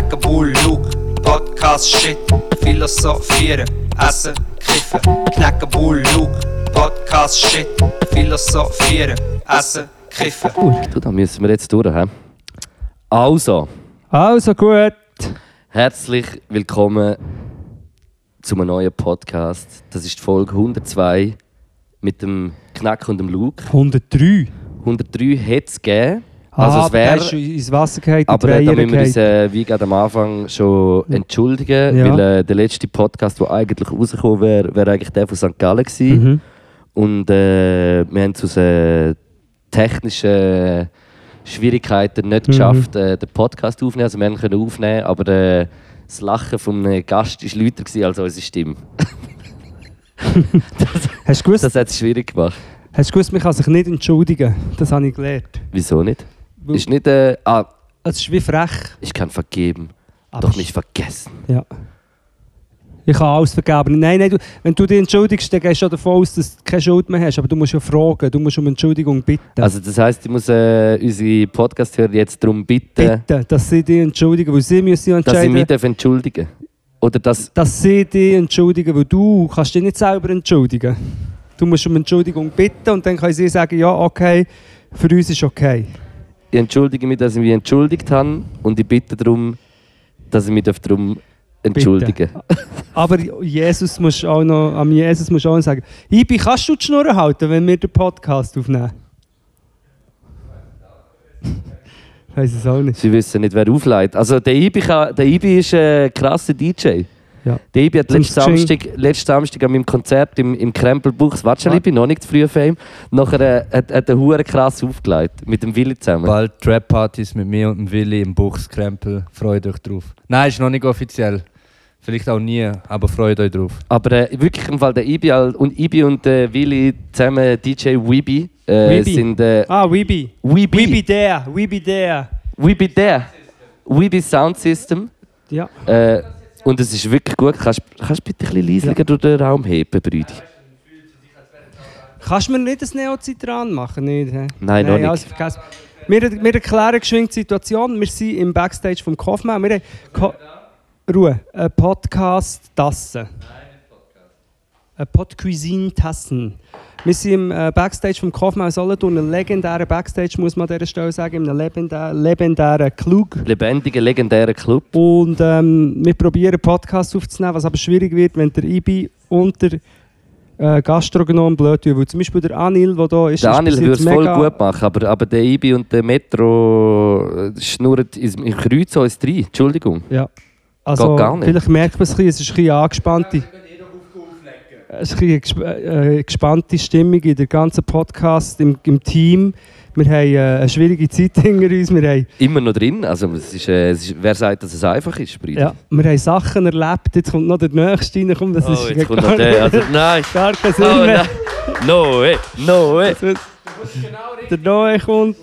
Knacken, Bull, Luke, Podcast, Shit, Philosophieren, Essen, Kiffen. Knacken, Bull, Luke, Podcast, Shit, Philosophieren, Essen, Kiffen. Du, da müssen wir jetzt durch. He? Also, Also gut. herzlich willkommen zu einem neuen Podcast. Das ist die Folge 102 mit dem Knack und dem Luke. 103. 103 hätte es gegeben. Also ah, es wäre- ins Wasser gefallen, Aber da müssen wir uns äh, wie gerade am Anfang schon entschuldigen, Ja. weil äh, der letzte Podcast, der eigentlich rausgekommen wäre, wäre eigentlich der von St. Gallen gewesen. Mhm. Und äh, wir haben es aus äh, technischen Schwierigkeiten nicht Mhm. geschafft, äh, den Podcast aufzunehmen. Also wir haben können aufnehmen, aber äh, das Lachen vom Gast war lauter als unsere Stimme. Hast du gewusst, Das hat es schwierig gemacht. hast du gewusst, man kann sich nicht entschuldigen? Das habe ich gelernt. Wieso nicht? Ist nicht, äh, ah, Es ist wie frech. ich kann vergeben, Aber doch nicht vergessen. Ja. Ich kann alles vergeben. Nein, nein, du, wenn du dich entschuldigst, dann gehst du ja davon aus, dass du keine Schuld mehr hast. Aber du musst ja fragen, du musst um Entschuldigung bitten. Also das heisst, ich muss äh, unsere Podcast-Hörer jetzt darum bitten, bitten, dass sie dich entschuldigen, weil sie müssen ja dass sie entscheiden, mich dürfen entschuldigen Oder dass... dass sie dich entschuldigen, weil du kannst dich nicht selber entschuldigen. Du musst um Entschuldigung bitten und dann können sie sagen, ja, okay, für uns ist okay. Ich entschuldige mich, dass ich mich entschuldigt habe und ich bitte darum, dass ich mich darum entschuldigen Aber Jesus musst auch noch, am Jesus musst du auch noch sagen, Ibi, kannst du die Schnur halten, wenn wir den Podcast aufnehmen? Ich weiß es auch nicht. Sie wissen nicht, wer aufleitet. Also der Ibi, kann, der Ibi ist ein krasser DJ. Ja. Der Ibi hat letzten. Samstag, letzten Samstag an meinem Konzert im, im Krempelbuchs, warte schon, Ah. Ibi, noch nicht zu früh für ihn, nachher äh, hat, hat er hure krass aufgelegt, mit dem Willi zusammen. Bald Trap-Partys mit mir und dem Willi im Buchskrempel. Freut euch drauf. Nein, ist noch nicht offiziell. Vielleicht auch nie, aber freut euch drauf. Aber äh, wirklich im Fall der Ibi und Ibi und äh, Willi zusammen DJ Weeby äh, Weeby. sind äh, Ah, Weeby. Weeby. We be there, we be there. Weeby der. Weeby Sound System. Ja. Äh, und es ist wirklich gut. Kannst du bitte ein bisschen leiser durch den Raum heben, Brüdi? Kannst du mir nicht das Neozitran machen? Nicht, hä? Nein, noch nicht. Also vergessen. Wir, wir erklären geschwind die Situation. Wir sind im Backstage vom Kaufmann. Wir haben Ko Ruhe. Ein Podcast Tassen. Ein Podcuisine Tassen. Wir sind im äh, Backstage vom Kaufmann Solothurn. Einen legendären Backstage, muss man an dieser Stelle sagen. In einem legendären, legendären Klug. Lebendiger, legendärer Club. Und ähm, wir probieren Podcast aufzunehmen, was aber schwierig wird, wenn der Ibi und der äh, Gastronom blöd tun. Weil zum Beispiel der Anil, der da ist, Der Anil würde es voll gut machen, aber, aber der Ibi und der Metro äh, schnurren im Kreuz uns rein. Entschuldigung. Ja. Also, Geht gar nicht. vielleicht merkt man es ein bisschen, es ist ein bisschen angespannte. Es ist eine äh, gespannte Stimmung in der ganzen Podcast, im, im Team. Wir haben äh, eine schwierige Zeit hinter uns. Wir haben, Immer noch drin. Also, es ist, äh, es ist, wer sagt, dass es einfach ist, ja, wir haben Sachen erlebt. Jetzt kommt noch der Nächste rein. Komm, das Oh, ist jetzt kommt noch der. Also, nein. gar kein Sinn Oh, mehr. No way. No way. Der Noe kommt.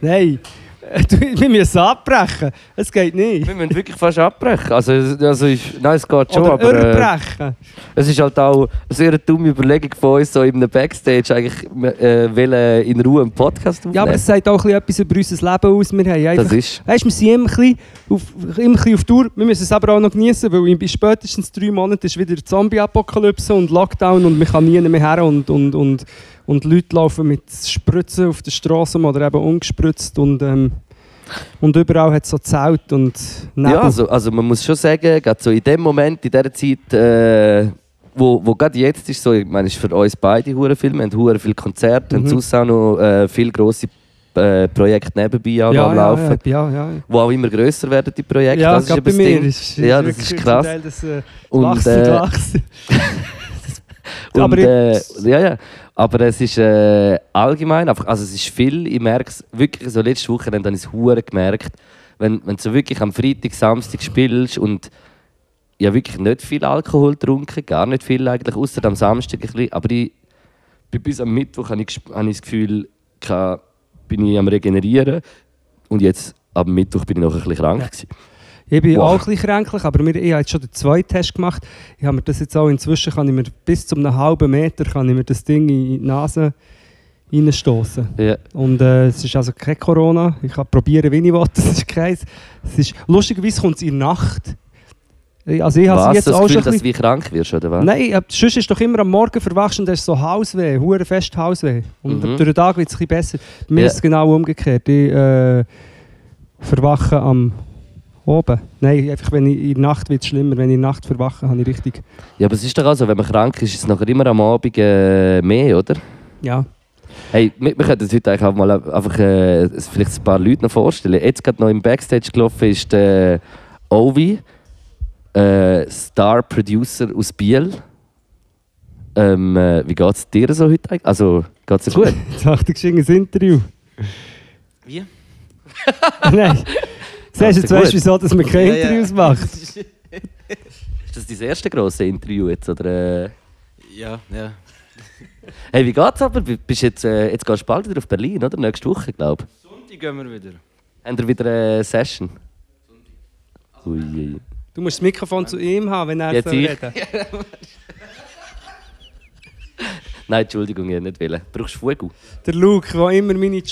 Nein, wir müssen abbrechen. Es geht nicht. Wir müssen wirklich fast abbrechen. Also, also ist, nein, es geht schon, Oder aber äh, es ist halt auch eine sehr dumme Überlegung von uns, so in einem Backstage eigentlich äh, wollen in Ruhe einen Podcast aufnehmen. Ja, aber es sagt auch ein bisschen etwas über unser Leben aus. Wir haben einfach, das ist... weißt, wir sind immer ein, auf, immer ein bisschen auf Tour. Wir müssen es aber auch noch genießen, weil in spätestens drei Monaten ist wieder Zombie-Apokalypse und Lockdown und wir kann nie mehr her und, und, und, und Leute laufen mit Spritzen auf der Straße oder eben ungespritzt und, ähm, und überall hat es so Zelt und Nebel. Ja, also, also man muss schon sagen, gerade so in dem Moment, in dieser Zeit, äh, wo, wo gerade jetzt ist, so, ich meine, ist für uns beide hure viel, wir haben hure viele Konzerte, Mhm. haben sonst auch noch äh, viele grosse äh, Projekte nebenbei auch ja, am ja, Laufen, ja, ja, ja. wo auch immer grösser werden, die Projekte. Ja, das ist bei mir ist, Ja, das ist krass. Teil Das, äh, Und, wachsen, äh, wachsen. Und, Aber äh, ja, ja. Aber es ist äh, allgemein einfach, also es ist viel, ich merke es wirklich, so letzte Woche habe ich es hure gemerkt, wenn, wenn du so wirklich am Freitag, Samstag spielst und ja wirklich nicht viel Alkohol getrunken, gar nicht viel eigentlich, außer am Samstag ein bisschen, aber ich, bis am Mittwoch habe ich, habe ich das Gefühl, ich bin ich am regenerieren und jetzt am Mittwoch bin ich noch ein bisschen krank gewesen. Ich bin Wow. auch ein bisschen kränklich, aber ich habe jetzt schon den zweiten Test gemacht. Ich habe mir das jetzt auch inzwischen, kann ich mir bis zu einem halben Meter kann ich mir das Ding in die Nase reinstoßen. Ja. Und äh, es ist also kein Corona. Ich kann probieren, wie ich will. Es ist keins. Es ist, lustigerweise kommt es in der Nacht. Also ich habe Was, jetzt das auch Gefühl, schon dass bisschen... du wie krank wirst, oder was? Nein, äh, sonst ist doch immer am Morgen verwachst und da ist so Hausweh, hure fest Hausweh. Und Mhm. durch den Tag wird es ein bisschen besser. Mir Ja. ist es genau umgekehrt. Ich äh, verwache am oben. Nein, einfach wenn ich in der Nacht wird es schlimmer. Wenn ich in der Nacht verwache, habe ich richtig... Ja, aber es ist doch auch so, wenn man krank ist, ist es nachher immer am Abend äh, mehr, oder? Ja. Hey, wir, wir könnten uns heute eigentlich auch mal einfach äh, vielleicht ein paar Leute noch vorstellen. Jetzt gerade noch im Backstage gelaufen ist der Ovi, äh, Star Producer aus Biel. Ähm, äh, wie geht es dir so heute eigentlich? Also, geht es dir gut? Jetzt dachte ich, ein Interview. Wie? Nein. Siehst du, jetzt weißt wieso dass man keine Ja, ja. Interviews macht. ist das dein erste grosse Interview jetzt? Oder, äh? Ja, ja. Hey, wie geht's aber? Bist jetzt, äh, jetzt gehst du bald wieder auf Berlin, oder? Nächste Woche, glaube ich. Sonntag gehen wir wieder. Haben wir wieder eine Session? Ui, ui. Du musst das Mikrofon zu ihm haben, wenn er Jetzt so ich? reden Nein, Entschuldigung, ich nicht wollen. Brauchst du Fugu? Der Luke, der immer meine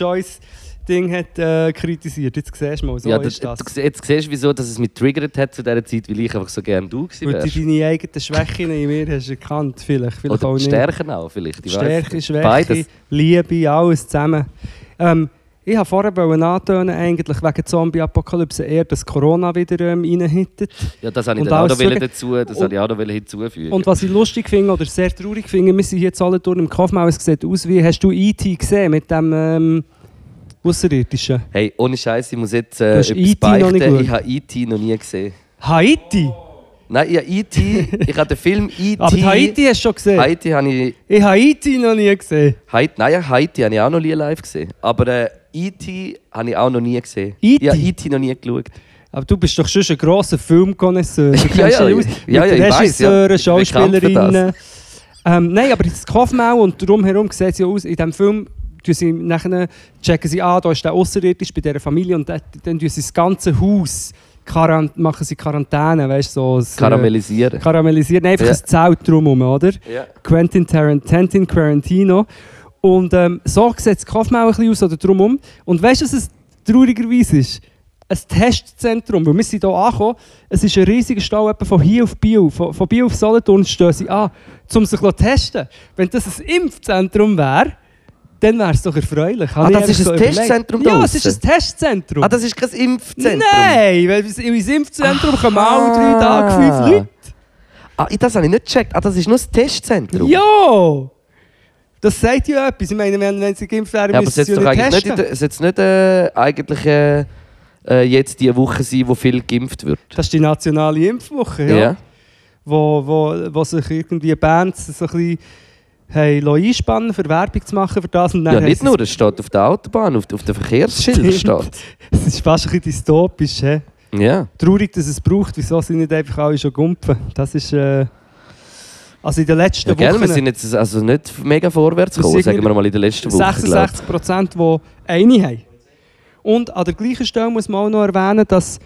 Choice-Ding hat äh, kritisiert. Jetzt siehst du mal, so ja, ist das, das. Du, jetzt siehst du, wieso dass es mich triggert hat zu dieser Zeit, weil ich einfach so gerne du gewesen Weil du wärst. deine eigenen Schwächen in mir hast erkannt. Vielleicht, vielleicht Oder auch. Stärken auch, vielleicht. Ich Stärke. Schwäche, Beides. Liebe, alles zusammen. Ähm, ich wollte vorher antönen, eigentlich wegen Zombie-Apokalypse eher, dass Corona wieder ähm, reinhittet. Ja, das habe ich auch noch dazu, das Und- ich auch noch hinzufügen. Und was ich lustig finde oder sehr traurig finde, wir sind jetzt alle durch im Kaufmann, es sieht aus wie, hast du E.T. gesehen mit dem ähm, Außerirdischen? hey, ohne Scheiß, ich muss jetzt äh, etwas nicht beichten. Ich habe E.T. noch nie gesehen. Haiti! Nein, ich habe E.T. ich habe den Film E.T. Aber die Haiti hast du schon gesehen? Haiti habe ich... Ich habe Haiti noch nie gesehen. Haiti, nein, Haiti habe ich auch noch nie live gesehen. Aber äh, E.T. habe ich auch noch nie gesehen. E.T.? Ich habe E.T. noch nie geschaut. Aber du bist doch schon ein grosser Filmkonnoisseur. Du Ja, ja, ja, ja, ich ja. Ich bekannt für Schauspielerinnen. Ähm, nein, aber das Kaufmau und drumherum sieht es ja aus, in diesem Film tun sie nachher, checken sie an, da ist der Außerirdisch bei dieser Familie und dann, dann tun sie das ganze Haus, Quarant machen sie Quarantäne, weißt du, so das, äh, Karamellisieren. karamellisieren, einfach Ja. ein Zelt drumherum, oder? Ja. Quentin Tarantino, Quarantino. Und ähm, so sieht das Kaufmau ein bisschen aus oder drumherum. Und weißt du, was es traurigerweise ist? Ein Testzentrum, weil wir sind hier angekommen, es ist ein riesiger Stau etwa von hier auf Biel, von, von Biel auf Solothurn stehen sie an, um sich zu testen. Wenn das ein Impfzentrum wäre, dann wäre es doch erfreulich. Habe Ah, das ist ein überlegt. Testzentrum Ja, es ist ein Testzentrum. Ah, das ist kein Impfzentrum? Nein, weil ins Impfzentrum kommen alle drei Tage fünf Ah. Leute. Ah, das habe ich nicht gecheckt. Ah, das ist nur das Testzentrum? Ja! Das sagt ja etwas. Ich meine, wenn, sie geimpft wären, Ja, aber es müssen sie doch ja nicht eigentlich nicht, in testen. der- es jetzt nicht äh, eigentlich äh, äh, jetzt die Woche sein, wo viel geimpft wird. Das ist die nationale Impfwoche, ja. Wo, wo, wo sich irgendwie Bands so ein bisschen haben einspannen für Werbung zu machen für das. Und dann Ja, nicht nur, es steht auf der Autobahn, auf, auf den Verkehrsschildern steht. Es ist fast ein bisschen dystopisch. He? Ja. Traurig, dass es braucht. Wieso sind nicht einfach alle schon gumpfen? Das ist... Äh, also in den letzten ja gell, Wochen... wir sind jetzt also nicht mega vorwärts gekommen, sagen wir mal in den letzten Wochen. glaub ich. 66 Prozent, die eine haben. Und an der gleichen Stelle muss man auch noch erwähnen, dass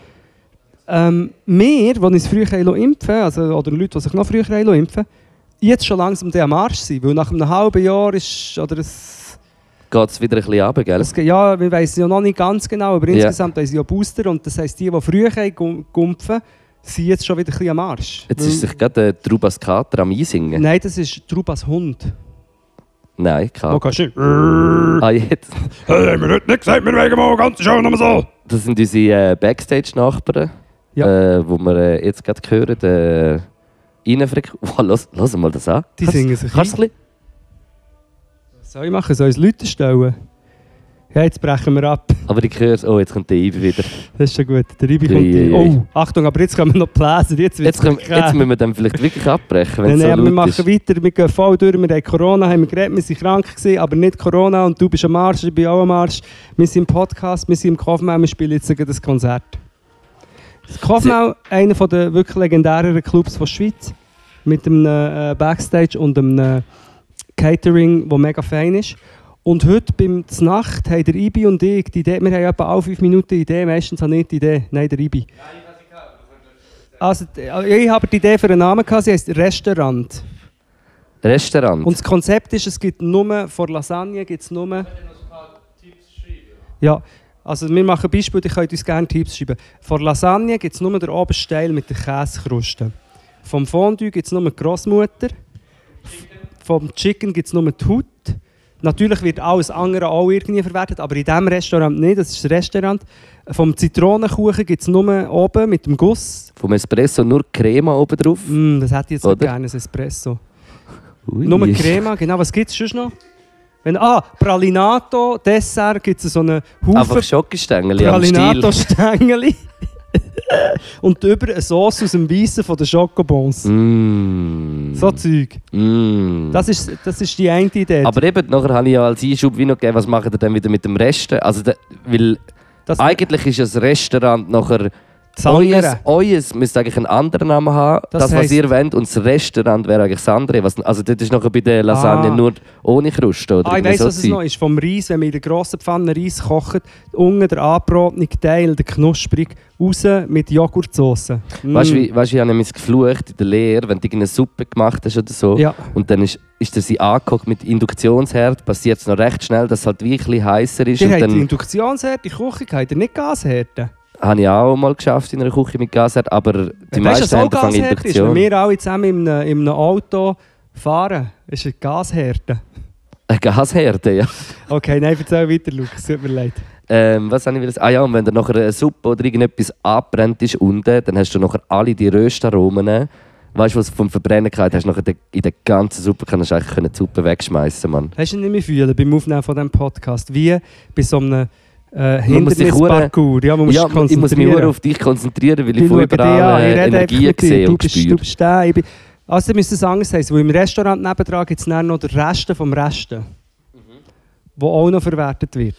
ähm, wir, die uns früher impfen also, oder Leute, die sich noch früher impfen jetzt schon langsam der am Arsch sind. Weil nach einem halben Jahr ist. Oder es, Geht es wieder ein bisschen runter, gell? es, ja, wir wissen ja noch nicht ganz genau, aber insgesamt haben sie ja Booster. Und das heisst, die, die früher gumpfen, sind jetzt schon wieder ein bisschen am Arsch. Jetzt Weil- ist sich gerade der Trubas Kater am Einsingen. Nein, das ist Trubas Hund. Nein, Wo Kater. kannst du nicht. Ah, jetzt. Hey, haben wir heute nicht gesagt, wir wegen mal ganz schön nochmal so. Das sind unsere äh, Backstage-Nachbarn, Ja. äh, wo wir äh, jetzt gerade hören. Äh, Innenfreq wow, lass, lass mal das an. Die Kannst- singen sich Kannst ein Was soll ich machen? Soll ich Leute stellen? Ja, jetzt brechen wir ab. Aber ich höre oh, jetzt kommt der Ibi wieder. Das ist schon gut. Der Ibi Ui, kommt. ui. Oh, Achtung, aber jetzt kommen wir noch Bläser. Jetzt wird Jetzt, können, jetzt müssen wir dann vielleicht wirklich abbrechen, wenn Nein, es so nein, wir machen ist. weiter. Wir gehen voll durch. Wir haben Corona, haben wir geredet. Wir sind krank gewesen, aber nicht Corona. Und du bist am Arsch, ich bin auch am Arsch. Wir sind im Podcast, wir sind im Kaufmann, wir spielen jetzt sogar das Konzert. Das Kaufmann, einer der wirklich legendäreren Clubs der Schweiz. Mit einem äh, Backstage und einem äh, Catering, das mega fein ist. Und heute beim Znacht haben der Ibi und ich die Idee, wir haben etwa alle fünf Minuten Idee, meistens habe ich die Idee, nein, der Ibi. Also, d- ich habe die Idee für einen Namen gehabt, sie heisst Restaurant. Restaurant. Und das Konzept ist, es gibt nur, vor Lasagne gibt es nur... Ja, also wir machen Beispiel, ihr könnt uns gerne Tipps schreiben. Vor Lasagne gibt es nur den obersten Teil mit der Käsekruste. Vom Fondue gibt es nur die Grossmutter. Vom Chicken gibt es nur die Haut. Natürlich wird alles andere auch irgendwie verwertet, aber in diesem Restaurant nicht, das ist das Restaurant. Vom Zitronenkuchen gibt es nur oben mit dem Guss. Vom Espresso nur Crema oben drauf. Mm, das hätte ich jetzt Oder? gerne, ein Espresso. Ui. Nur Crema, genau. Was gibt es sonst noch? Wenn, ah, Pralinato, Dessert gibt es so einen Einfach Haufen Schokostängel am Stiel. Pralinato-Stängeli. Und über eine Sauce aus dem Weissen von den Schokobons. Mm. So Zeug. Mm. Das ist, das ist die eine Idee. Aber eben, nachher habe ich ja als Einschub wie noch gegeben, was macht ihr dann wieder mit dem Rest? Also, der, weil das, eigentlich ist das Restaurant nachher Eues, eues müsste eigentlich einen anderen Namen haben, Das das, was heisst- ihr wollt, und das Restaurant wäre eigentlich das andere. Was, also das ist nachher bei der Lasagne Ah. nur ohne Kruste, oder? Ah, ich weiss, so was es noch ist. Vom Reis, wenn man in der grossen Pfanne Reis kocht, unten der angebratene Teil, der knusprig, raus mit Joghurtsoße. Mm. Weißt du, wie- weißt ich habe nämlich geflucht in der Lehre, wenn du irgendeine Suppe gemacht hast oder so, Ja. und dann ist, ist das sie angeguckt mit Induktionsherd, passiert es noch recht schnell, dass es halt wirklich heißer ist. Ihr und dann Induktionsherd, die Küche, habt ihr nicht Gasherde? Habe ich auch mal geschafft in einer Küche mit Gasherd, aber die du, meisten was haben angefangen Gasherd ist? Induktion. Wenn wir alle zusammen in einem, in einem Auto fahren, ist ein Gasherde. Eine Gasherde, ja. Okay, nein, erzähl weiter, Lukas, tut mir leid. Ähm, was habe ich will Ah ja, und wenn dann nachher eine Suppe oder irgendetwas abbrennt ist unten, dann hast du nachher alle die Röstaromen. Weißt du, was vom Verbrennen geht, hast du nachher in der ganzen Suppe kannst du eigentlich die Suppe wegschmeißen, Mann. Hast du nicht mehr fühlen beim Aufnehmen von diesem Podcast? Wie bei so einem äh, Hindernisparcours? Ja, man muss ja, sich ich muss mich konzentrieren. nur auf dich konzentrieren, weil ich von überall an, ich äh, Energie sehe Du und bist, du spüre. bist der, ich bin... Also müsste es anders heißen, weil im Restaurant nebendran gibt es noch den Resten vom Resten, Mhm. wo auch noch verwertet wird.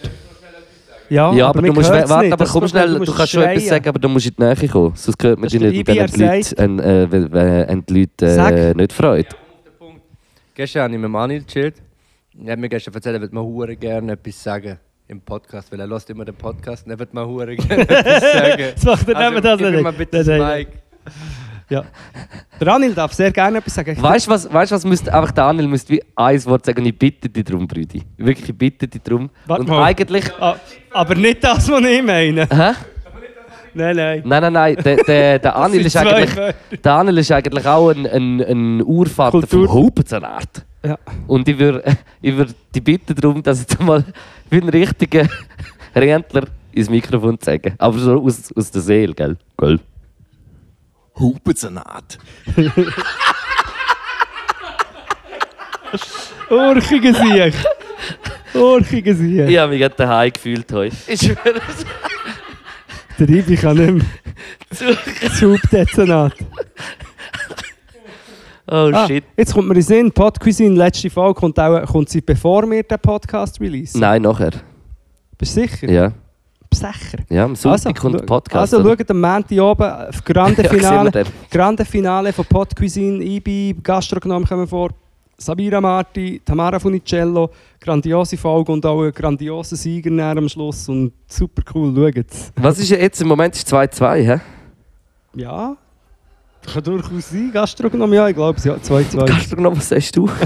Ja, Ja, aber, man du musst warte, nicht. aber komm schnell, du kannst schon etwas sagen, aber du musst in die Nähe kommen. Sonst hört man dich nicht, wenn die Leute, äh, äh, wenn, wenn die Leute äh, nicht freut. Gestern habe ich mit Mani gechillt. Er hat mir gestern erzählt, er würde mir hure gerne etwas sagen im Podcast, weil er hört immer den Podcast und er würde mir hure gerne etwas sagen. Das macht er Also, das mir nicht. mal bitte Nein, das nein, Mic. Ja. Der Anil darf sehr gerne etwas sagen. Weißt du was, weißt, was müsste, einfach Daniel müsste wie ein Wort sagen, ich bitte dich darum, Brüdi. Wirklich, ich bitte dich darum. Warte Und mal. eigentlich... Ah, aber nicht das, was ich meine. Hä? Nein, nein. Nein, nein, nein, der, der, der Anil ist eigentlich... Der Anil ist eigentlich auch ein, ein, ein Urvater Kultur. vom Hupensalat. Ja. Und ich würde ich würd dich bitten darum, dass jetzt mal wie ein richtiger Rentler ins Mikrofon sagen. Aber so aus, aus der Seele, gell? Gell? Hupensalat. Urchige Sieg. Urchige Sieg. Ich habe mich gerade daheim gefühlt heute. Ich schwöre es. Der Ibi kann nicht mehr. Schubdezernat. Oh Ah, shit. jetzt kommt mir in Sinn, Podcuisine, letzte Folge, kommt, auch, kommt sie bevor wir den Podcast release. Nein, nachher. Bist du sicher? Ja. Sicher. Ja, am Sonntag kommt der schau- Podcast. Also schaut am Montag oben, auf Grande Ja, Finale. dann. Grande Finale von Podcuisine, Ibi, Gastronom kommen vor. Sabira Marti, Tamara Funicello, grandiose Folge und auch ein grandioser Sieger näher am Schluss und super cool, schaut's. Was ist jetzt im Moment? Ist 2-2, hä? Ja, kann durchaus sein, Gastronom, ja, ich glaube es, ja, 2-2. Gastronom, was sagst du?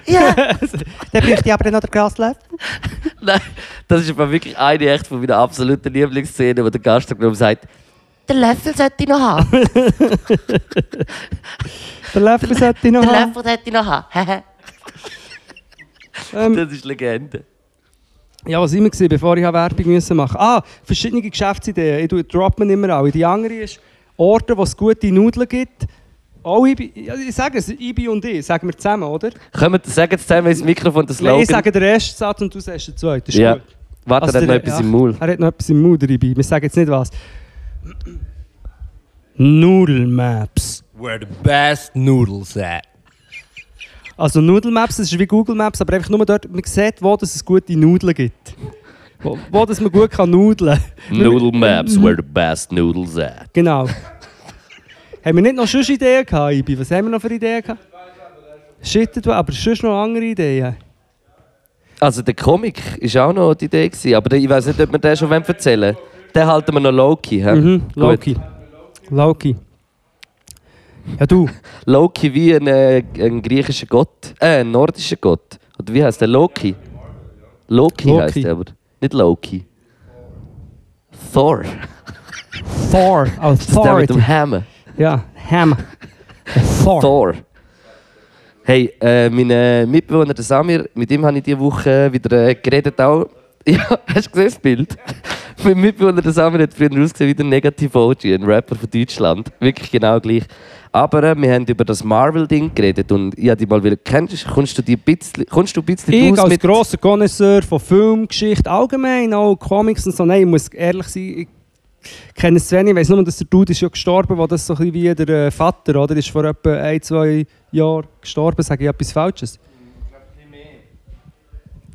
Dann bräuchte ich aber noch den Gaslöffel. Nein, das ist aber wirklich eine echt von meiner absoluten Lieblingsszenen, wo der Gastronom sagt, der Löffel sollte ich noch haben. Den Löffel sollte ich noch Der haben. Löffel sollte ich noch haben. Das ist Legende. Ja, was immer gesehen, bevor ich Werbung müssen machen. Ah, verschiedene Geschäftsideen. Ich tue- drop mir immer alle. Die andere ist Orte, wo es gute Nudeln gibt. Auch Ibi, ja, ich sage es, Ibi und ich, sagen wir zusammen, oder? Können wir sagen jetzt zusammen ins Mikrofon das Nein, Slogan? ich sage den ersten Satz und du sagst den zweiten. Das ist Ja. gut. Warte, Also er hat noch der- etwas ja, im Maul. Er hat noch etwas im Maul, der Ibi. Wir sagen jetzt nicht was. Nudelmaps. Where the best noodles at. Also Nudelmaps, das ist wie Google Maps, aber einfach nur dort, man sieht, wo dass es gute Nudeln gibt. Wo, wo dass man gut kann nudeln Noodle Maps, where the best noodles at. Genau. haben wir nicht noch sonst Ideen gehabt, Ibi? Was haben wir noch für Ideen gehabt? Shit, du, aber sonst noch andere Ideen? Also der Comic war auch noch die Idee, gewesen, aber ich weiß nicht, ob wir den schon erzählen wollen. Den halten wir noch low-key. hä? Mhm. Loki. Loki. Ja, du. Loki wie ein, äh, ein griechischer Gott. Äh, ein nordischer Gott. Oder wie heißt der? Loki? Loki, Loki. heißt der, aber nicht Loki. Thor. Thor. Das ist der mit dem Hammer. Ja, Ham. Thor. Thor. Hey, äh, mein äh, Mitbewohner der Samir, mit ihm habe ich diese Woche wieder äh, geredet. Auch. Ja, hast du gesehen das Bild? mein Mitbewohner der Samir hat früher ausgesehen wie der Negative OG, ein Rapper von Deutschland. Wirklich genau gleich. Aber äh, wir haben über das Marvel-Ding geredet und ich dich mal wieder. Kennst, kommst du die ein bisschen, kommst du ein bisschen Ich als mit... grosser Connoisseur von Film, Geschichte, allgemein, auch Comics und so, nein, ich muss ehrlich sein, ich kenne es zu wenig. Ich weiss nur, dass der Dude ist ja gestorben, wo das so ein bisschen wie der äh, Vater, oder? Ist vor etwa ein, zwei Jahren gestorben. Sage ich etwas Falsches?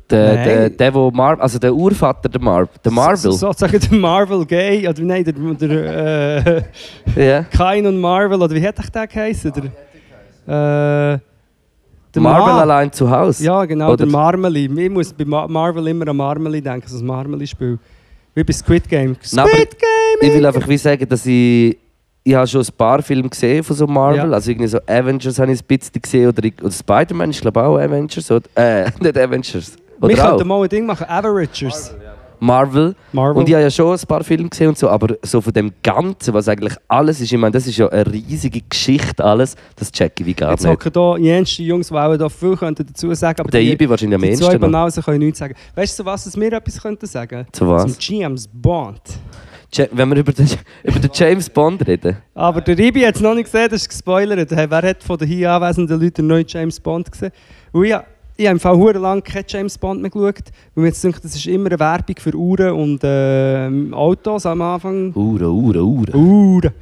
Der, Nein. der, der, wo Mar also der Urvater der, Mar der Marvel. So, sozusagen der Marvel Gay, oder nein, der, der äh, Ja. Kain und Marvel, oder wie hat ich der geheißen? Der, äh, der Marvel Ma- allein zu Hause. Ja, genau, Oder- der Marmeli. Ich muss bei Ma Marvel immer an Marmeli denken, also das Marmeli-Spiel. Wie bei Squid Game. Squid Nein, Game! Ich will einfach wie sagen, dass ich. Ich habe schon ein paar Filme gesehen von so Marvel. Ja. Also irgendwie so Avengers habe ich ein bisschen gesehen. Oder, ich- oder Spider-Man ist glaube auch Avengers. Oder, äh, nicht Avengers. Wir Oder auch könnten mal ein Ding machen, Averagers. Marvel. Marvel. Und ich habe ja schon ein paar Filme gesehen und so. Aber so von dem Ganzen, was eigentlich alles ist, ich meine, das ist ja eine riesige Geschichte alles. Das check ich wie gar Jetzt nicht. hocken hier jenste Jungs, die auch da viel könnten dazu sagen aber Der die, Ibi wahrscheinlich am die zwei ehesten. Banausen können nichts sagen. Weißt du, zu was wir etwas könnten sagen? Zu was? Zum James Bond. Ja- Wenn wir über den, über den James Bond reden. Aber der Ibi hat es noch nicht gesehen, das ist gespoilert. Hey, wer hat von den hier anwesenden Leuten den neuen James Bond gesehen? Und ich, ich habe im Fall hure lang keinen James Bond mehr geschaut, weil mir jetzt denkt, das ist immer eine Werbung für Uhren und ähm, Autos am Anfang. Ure, Ure, Ure. Uhren.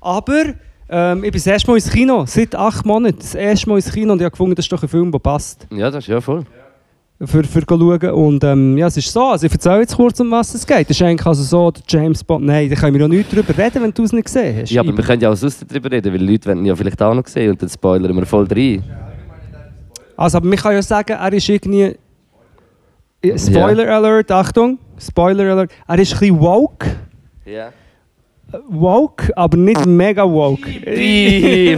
Aber ähm, ich bin das erste Mal ins Kino, seit acht Monaten. Das erste Mal ins Kino und ich habe gefunden, das ist doch ein Film, der passt. Ja, das ist ja voll. Für, für schauen. Und ähm, ja, es ist so, also ich erzähle jetzt kurz, um was es geht. Das ist eigentlich also so, der James Bond, nein, da können wir noch nicht drüber reden, wenn du es nicht gesehen hast. Ja, aber wir können ja auch sonst darüber reden, weil Leute werden ja vielleicht auch noch sehen und dann spoilern wir voll rein. Also, aber man kann ja sagen, er ist irgendwie. Spoiler Alert, Achtung, Spoiler Alert. Er ist ein bisschen woke. Ja. Äh, Woke, aber nicht mega woke. Weh,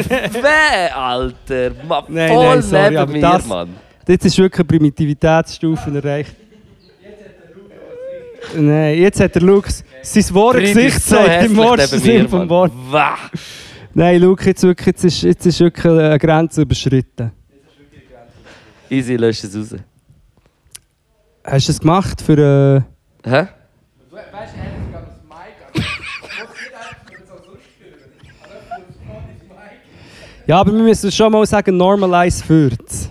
Alter! Ma, Nein, voll nein, sorry, neben mir, das- Mann. Jetzt ist wirklich eine Primitivitätsstufe erreicht. Nein, jetzt hat der Lux sein wahres Gesicht gezeigt, im wahrsten neben mir, Sinn vom. Wort. Wah. Nein, Luke, jetzt, wirklich, jetzt, ist, jetzt ist wirklich eine Grenze überschritten. Easy, lösch es raus. Hast du es gemacht für. Äh, Hä? ja, aber wir müssen schon mal sagen, normalize Furz.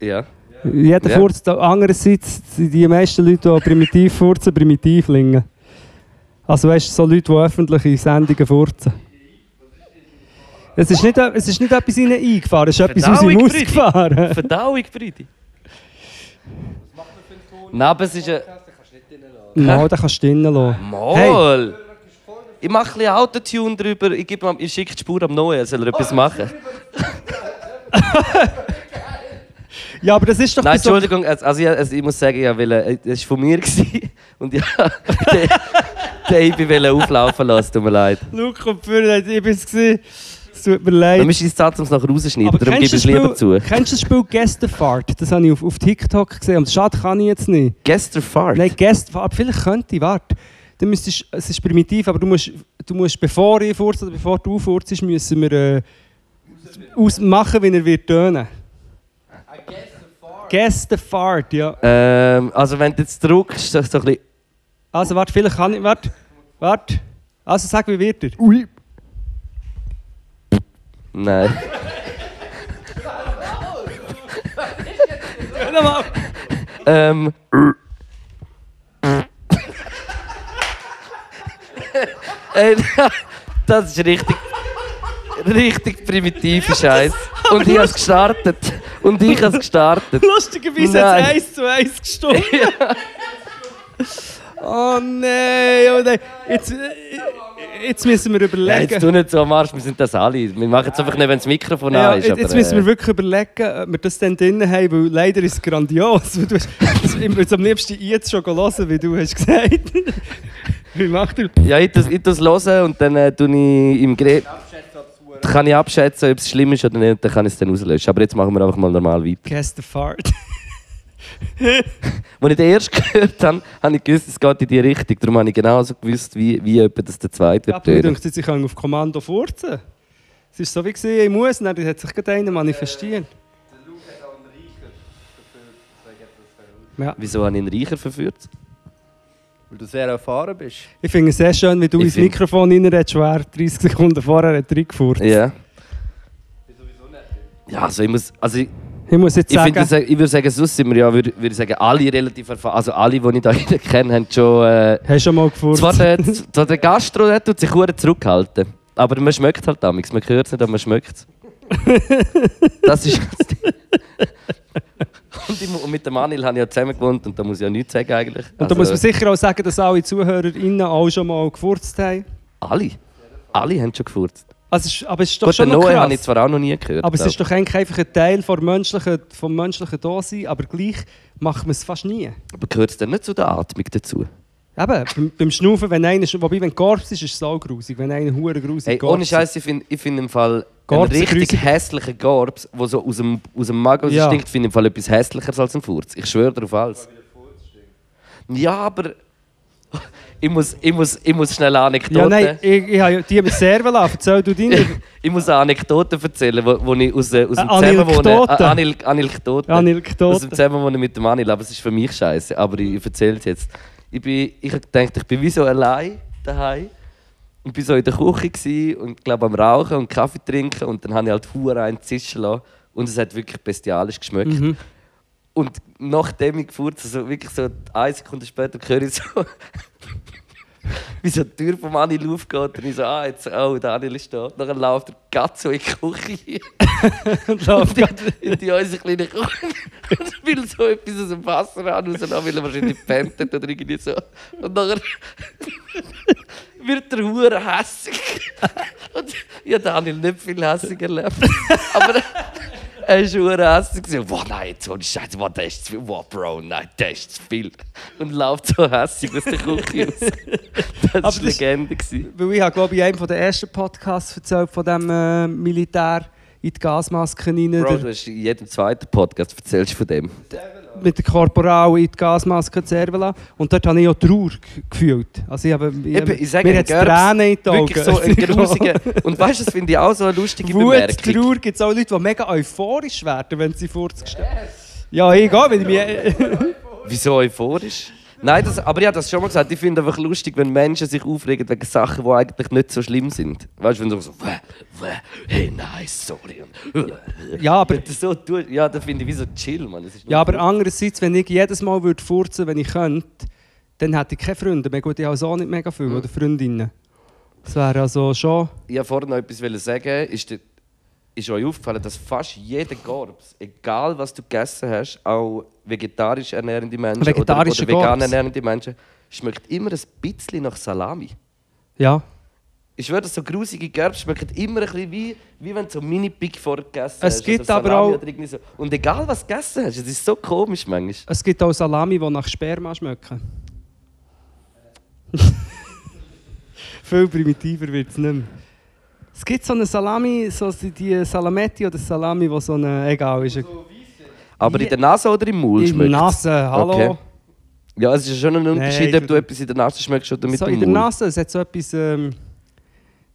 Ja. Jeder Ja. auch. Andererseits die meisten Leute, die primitiv furzen, Primitivlinge. Also weißt du, so Leute, die öffentliche Sendungen furzen. Es ist nicht, es ist nicht etwas in ihnen eingefahren, es ist etwas aus ihm Verdauung, Friedi. ausgefahren. Verdauung, Friedi. Nein, aber es ist ein... Mal, den kannst du drinnen lassen. Mal! Ich mache ein bisschen Autotune drüber, ich, gebe ich schicke die Spur am Neuen, soll er etwas machen? Ja, aber das ist doch Nein, Entschuldigung, also, also, ich, also ich muss sagen, ich wollte, es war von mir und ja, den, den ich auflaufen lassen, tut mir leid. Für ich bin es gesehen. Tut mir leid. Wir müssen die Datum noch rausschneiden, Aber darum gebe du ich das es lieber zu. Kennst du das Spiel Gästefahrt? Das habe ich auf, auf TikTok gesehen. Und schade kann ich jetzt nicht. Gestern Fahrt? Nein, Gästefahrt. Vielleicht könnte ich, warte. Dann müsstest, es ist primitiv, aber du musst, du musst bevor ich furze oder bevor du furzest, müssen wir äh, ausmachen, wie er wird tönen. Gästefahrt, ja. Ähm, also wenn du jetzt drückst, so, so ein bisschen... Also warte, vielleicht kann ich, warte, warte. Also sag, wie wird er? Ui. Nein. Nochmal. Ähm... Ey, das ist richtig... Richtig primitive Scheiß. Und ich habe es gestartet. Und ich habe es gestartet. Lustigerweise hat es eins zu eins gestorben. Oh nein, oh nein. Jetzt, äh, jetzt müssen wir Ja, überlegen. jetzt tu nicht so am Arsch, wir sind das alle. Wir machen es einfach nicht, wenn das Mikrofon Ja, an ist. jetzt jetzt müssen wir äh, wirklich überlegen, ob wir das dann drin haben, weil leider ist es grandios. Du hast, ich würde es am liebsten jetzt schon hören, wie du hast gesagt. wie macht er? Ja, ich tue ich tu's hören und dann äh, tue ich im Gerät kann ich abschätzen, ob es schlimm ist oder nicht, dann kann ich es dann auslöschen. Aber jetzt machen wir einfach mal normal weiter. Guess the fart. Als ich den ersten gehört habe, habe ich gewusst, es geht in die Richtung. Darum habe ich genauso gewusst, wie, wie etwa das der zweite Ja, wird aber ich denke, sie können auf Kommando furzen. Es ist so wie gesehen, ich muss, dann hat sich gerade einer manifestiert. Ja. Wieso habe ich ihn reicher verführt? Weil du sehr erfahren bist. Ich finde es sehr schön, wie du Ich ins find- Mikrofon reinredest, wo er 30 Sekunden vorher hat reingefurzt. Ja. Ja, also ich muss... Also ich, Ich muss jetzt ich, sagen, finde, das- ich würde sagen, sonst sind wir ja, würde, würde ich sagen, alle relativ erfahren. Also alle, die ich da hinein kenne, haben schon... Äh, hast du schon mal gefurzt? zwar, der, zwar der Gastro der tut sich verdammt zurückhalten. Aber man schmeckt halt damals. Man hört es nicht, aber man schmeckt es. das ist das Ding. Und, ich, und mit dem Anil habe ich ja zusammen gewohnt und da muss ich ja nichts sagen eigentlich. Und da muss man sicher auch sagen, dass alle ZuhörerInnen auch schon mal gefurzt haben. Alle? Alle haben schon gefurzt. Also, aber es ist doch Gut, schon noch Noah habe ich krass. zwar auch noch nie gehört. Aber es ist doch eigentlich einfach ein Teil vom menschlichen, vom menschlichen Dasein, aber gleich macht man es fast nie. Aber gehört es dann nicht zu der Atmung dazu? Eben, beim, beim Schnaufen, wenn einer, wobei wenn Korps ist, ist es auch grusig. Wenn einer hure grusig Hey, ohne Scheiß, ich finde ich find im Fall Gorbs einen richtig grusig. hässlichen Gorbs, der so aus dem, aus dem Magen Ja. stinkt, finde ich im Fall etwas hässlicher als ein Furz. Ich schwöre darauf alles. Ja, aber ich muss, ich muss, ich muss schnell eine Anekdote. Ja, nein, ich, ich habe die mit Serven lassen. Erzähl du deine. ich muss eine Anekdote erzählen, wo, wo ich aus, aus dem Zusammenwohnen... Anekdote? Anil, Anekdote. Aus Anekdote. dem Zusammenwohnen mit dem Anil, aber es ist für mich scheiße. Aber ich erzähle es jetzt. Ich, bin, ich hab gedacht, ich bin wie so allein daheim und bin so in der Küche und glaube am Rauchen und Kaffee trinken und dann habe ich halt Hure einen zischen lassen und es hat wirklich bestialisch geschmeckt. Mhm. Und nachdem ich gefurzt habe, also wirklich so eine Sekunde später höre ich so, wie so die Tür vom Anil aufgeht und ich so, ah, jetzt, oh, der Anil ist da. Dann läuft er ganz so in die Küche Und läuft grad- in die unsere kleine Küche und will so etwas aus dem Wasser rauslassen, weil er wahrscheinlich pennt oder irgendwie so. Und dann wird er hure hässig. Und ich habe Daniel nicht viel hässig erlebt. Aber er ist hure hässig. gewesen. Wow, nein, jetzt ohne Scheiße, wow, der ist zu viel. Wow, Bro, nein, der ist zu viel. Und läuft so hässig aus der Küche raus. Das war das- eine Legende. gewesen. Weil ich habe, glaube ich, in einem der ersten Podcasts erzählt von dem äh, Militär in die Gasmasken rein. Bro, der- du hast in jedem zweiten Podcast erzählst du von dem. Mit der Korporal in die Gasmaske zerven lassen. Und dort habe ich auch Trauer gefühlt. Also ich habe, ich, Eben, ich sage, mir hat Gerbs, Tränen in die Augen. Wirklich so ein grusiger. Und weißt du, das finde ich auch so eine lustige Wut, Bemerkung. Trauer gibt es auch Leute, die mega euphorisch werden, wenn sie vorgestellt Ja, ich gehe, weil ich mich... Wieso euphorisch? Nein, das, aber ich habe das schon mal gesagt. Ich finde einfach lustig, wenn Menschen sich aufregen wegen Sachen, die eigentlich nicht so schlimm sind. Weißt du, wenn du so, «Wäh, wäh, hey, nice, sorry. Ja, aber, du so tust, ja, dann finde ich wie so chill, man. Das ist ja, aber andererseits, wenn ich jedes Mal würde furzen wenn ich könnte, dann hätte ich keine Freunde mehr. Gut, ich habe so nicht mega viele, oder Freundinnen. Das wäre also schon... Ich wollte vorhin noch etwas sagen. Ist, dir, ist euch aufgefallen, dass fast jeder Gorbs, egal was du gegessen hast, auch vegetarisch ernährende Menschen oder, oder vegan ernährende Menschen, schmeckt immer ein bisschen nach Salami. Ja. Ich schwöre, so grusige Gerbs schmecken immer ein bisschen wie, wie wenn du so Mini-Pig vorgegessen Es hast. gibt oder aber auch- so. Und egal was du gegessen hast, es ist so komisch manchmal. Es gibt auch Salami, die nach Sperma schmecken. Viel primitiver wird es nicht mehr. Es gibt so eine Salami, so die Salametti oder Salami, die so eine... Egal, ist. Aber in der Nase oder im In schmeckt der Nase, hallo. Okay. Ja, es ist schon ein Unterschied, Nein, ob du etwas in der Nase schmeckst oder mit So dem in der. Nase, es hat so etwas... Ähm,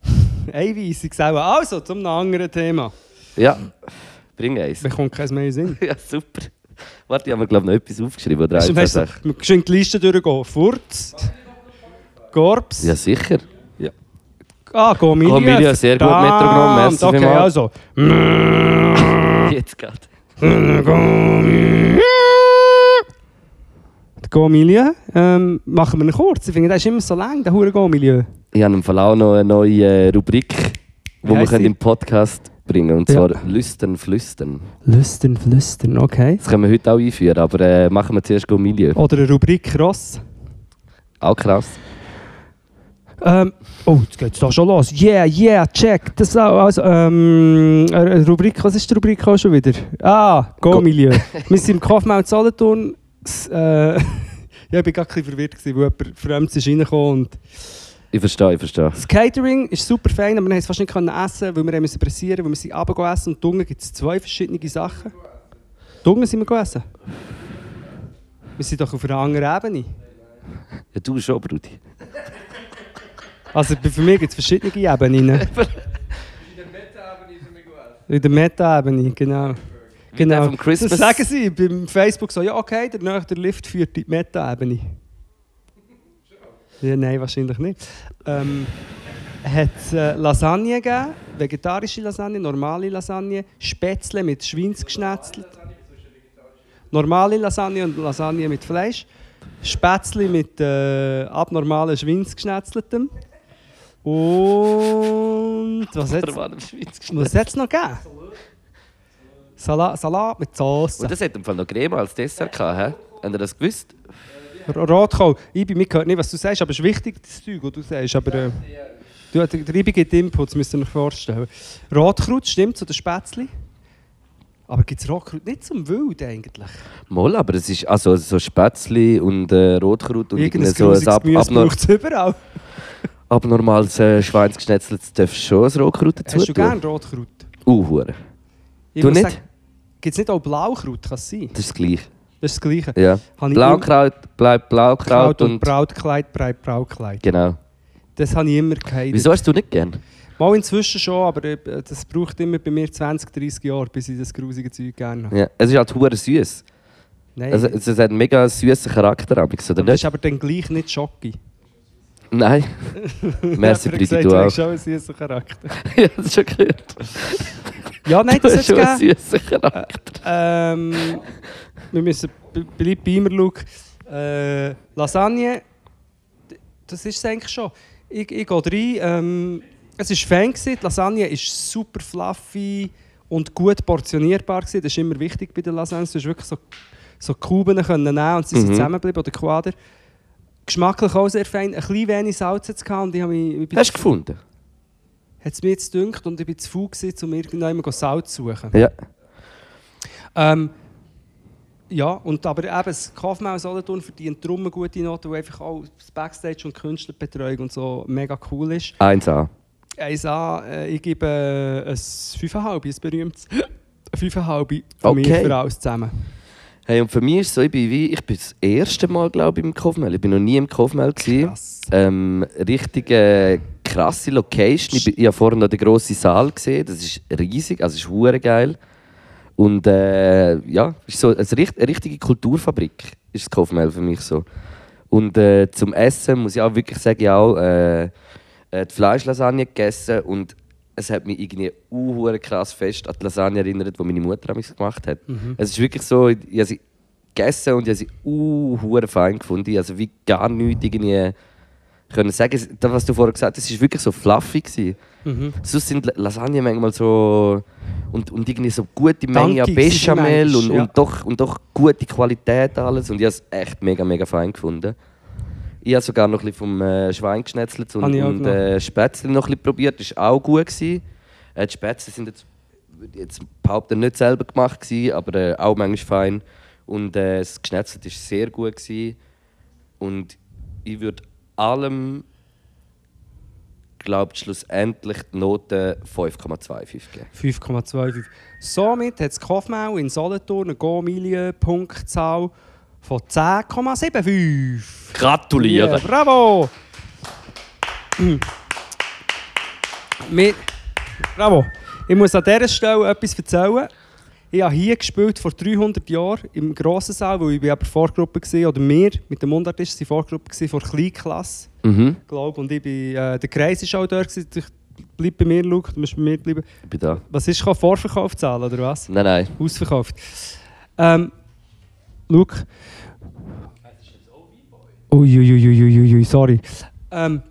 Eiweiß, ich sage Also, zum anderen Thema. Ja, bring eins. Mir kommt kein mehr in Sinn. Ja, super. Warte, ich habe mir glaube noch etwas aufgeschrieben. Oder Weißt du, wir die Liste durchgehen. Furz, Gorps, Ja, sicher. Ah, Gomilia. Gomilia, sehr gut. Metronom, merci Okay, vielmals. also. Jetzt geht. Gomilia, ähm, machen wir ihn kurz. Ich finde, der ist immer so lang, der hure Gomilia. Ich habe im Fall auch noch eine neue äh, Rubrik, die wir können im Podcast bringen Und Ja. zwar Lüstern, Flüstern. Lüstern, flüstern, okay. Das können wir heute auch einführen, aber äh, machen wir zuerst Milieu. Oder eine Rubrik Ross. Auch krass. Ähm, oh, jetzt geht's da schon los. Yeah, yeah, check. Das auch. Also, ähm, eine Rubrik, was ist die Rubrik auch schon wieder? Ah, Go-Milieu. Wir sind im Kaufmann Solothurn. Äh, ja, ich war gerade ein bisschen verwirrt, gewesen, weil jemand Fremdes ist reingekommen und Ich verstehe, ich verstehe. Das Catering ist super fein, aber wir haben es fast nicht können essen, weil wir müssen pressieren, weil wir sind runter essen und unten gibt es zwei verschiedene Sachen. Unten sind wir gegessen. Wir sind doch auf einer anderen Ebene. Ja, du schon, Brudi. Also für mich gibt es verschiedene Ebenen. In der Meta-Ebene, genau. der Genau. vom Christmas- Das sagen sie beim Facebook so, ja okay, der nächste Lift führt in die Meta-Ebene. Ja, nein, wahrscheinlich nicht. Ähm, hat äh, Lasagne gegeben, vegetarische Lasagne, normale Lasagne, Spätzle mit Schweinsgeschnetzelt. Normale Lasagne und Lasagne mit Fleisch. Spätzle mit äh, abnormalen Schweinsgeschnetzeltem. Und was hat was hat's noch gegeben? Salat, Salat mit Sauce. Und das hat im Fall noch Creme als Dessert gehabt, hä? Habt ihr das gewusst? R- Rotkohl. Ibi, mir gehört nicht, was du sagst, aber es ist wichtig, das Zeug, was du sagst. Aber, äh, du, der Ibi gibt Inputs, müsst ihr euch vorstellen. Rotkraut, stimmt, zu den Spätzli. Aber gibt es Rotkraut nicht zum Wild eigentlich? Mal, aber es ist also so Spätzli und äh, Rotkraut und Irgendein so ein ab, Gemüse abnor es überall. Abnormales äh, Schweinsgeschnetzeltes darfst du schon ein Rotkraut dazu Hast du tun. gerne Rotkraut? Uh, hure. Ich Du muss nicht? Gibt es nicht auch Blaukraut? Kann es sein? Das ist das Gleiche. Das ist das Gleiche. Ja. Habe Blaukraut bleibt Blaukraut Kraut und und... Brautkleid bleibt Brautkleid. Genau. Das habe ich immer gehatet. Wieso hast du nicht gern? Mal inzwischen schon, aber äh, das braucht immer bei mir 20, 30 Jahre, bis ich das grusige Zeug gerne habe. Ja. Es ist halt hure süß. Nein, Also, es hat einen mega süßen Charakter, oder aber das nicht? ist aber dann gleich nicht Schocki. Nein. Merci, er gesagt, du du auch. hast schon einen süßen Charakter. ja, das ist schon gehört. Ja, nein, Du das hat schon gegeben. süßen Charakter. Ähm, wir müssen, bleib bei immer schauen. Äh, Lasagne, das ist es eigentlich schon. Ich, ich gehe rein. Ähm, es war fein, die Lasagne ist super fluffy und gut portionierbar. Gewesen. Das ist immer wichtig bei den Lasagne. Du hast wirklich so, so Kuben können nehmen und sie sind Mhm. zusammengeblieben, oder Quader. Geschmacklich auch sehr fein. Ein bisschen wenig Salz jetzt gehabt und ich habe mich... ich Hast du gefunden? Hat es mir jetzt gedünkt und ich war zu faul, gewesen, um irgendjemandem Salz zu suchen. Ja. Ähm, ja, und aber eben das Kaufmann Solothurn verdient darum eine gute Note, weil einfach auch das Backstage und Künstlerbetreuung und so mega cool ist. 1A. 1A, äh, ich gebe äh, ein 5,5, ein berühmtes 5,5 von mir Okay. für alles zusammen. Hey, und für mich ist es so, ich bin, wie, ich bin das erste Mal, glaube ich, im Kaufmel. Ich bin noch nie im Kaufmel. Krass. Ähm, richtig äh, krasse Location. Ich, bin- ich habe vorhin noch den grossen Saal gesehen. Das ist riesig, also ist hure geil. Und äh, ja, ist so eine, richt- eine richtige Kulturfabrik ist das Kaufmel für mich so. Und äh, zum Essen muss ich auch wirklich sagen, ich habe auch äh, äh, die Fleischlasagne gegessen und es hat mich irgendwie uh, krass fest an die Lasagne erinnert, die meine Mutter damals gemacht hat. Es ist wirklich so, ich habe sie gegessen und ich habe sie uh, fein gefunden. Also wie gar nichts irgendwie können sagen. Das, was du vorher gesagt hast, es war wirklich so fluffy. Gewesen. Mhm. Sonst sind La- Lasagne manchmal so und, und irgendwie so gute Menge an Bechamel und, ja. und, doch, und doch gute Qualität alles und ich habe es echt mega mega fein gefunden. Ich habe sogar noch ein bisschen vom äh, Schwein geschnetzelt und, auch und gemacht. äh, Spätzle noch ein bisschen probiert. Das war auch gut. Gewesen. Äh, die Spätzle sind jetzt, jetzt behaupten, nicht selber gemacht, gewesen, aber äh, auch manchmal fein. Und äh, das Geschnetzelt war sehr gut. Gewesen. Und ich würde allem, glaube schlussendlich die Note 5,25 geben. 5,25. Somit hat das Kaufmann in Solothurn eine Go-Million-Punktzahl von 10,75. Gratuliere! Ja, bravo! Wir, bravo! Ich muss an dieser Stelle etwas erzählen. Ich habe hier gespielt vor 300 Jahren im grossen Saal, weil ich aber Vorgruppe war, oder wir mit dem Mundartist waren Vorgruppe vor Kleinklasse, Mhm, glaube Und ich bin, äh, der Kreis war auch dort, gewesen. Ich bleib bei mir, Luke, du musst bei mir bleiben. ich bin da. Was ist, gekommen? Vorverkaufszahlen oder was? Nein, nein. Ausverkauft. Ähm, Luke. Uiuiuiuiui, sorry. Ähm,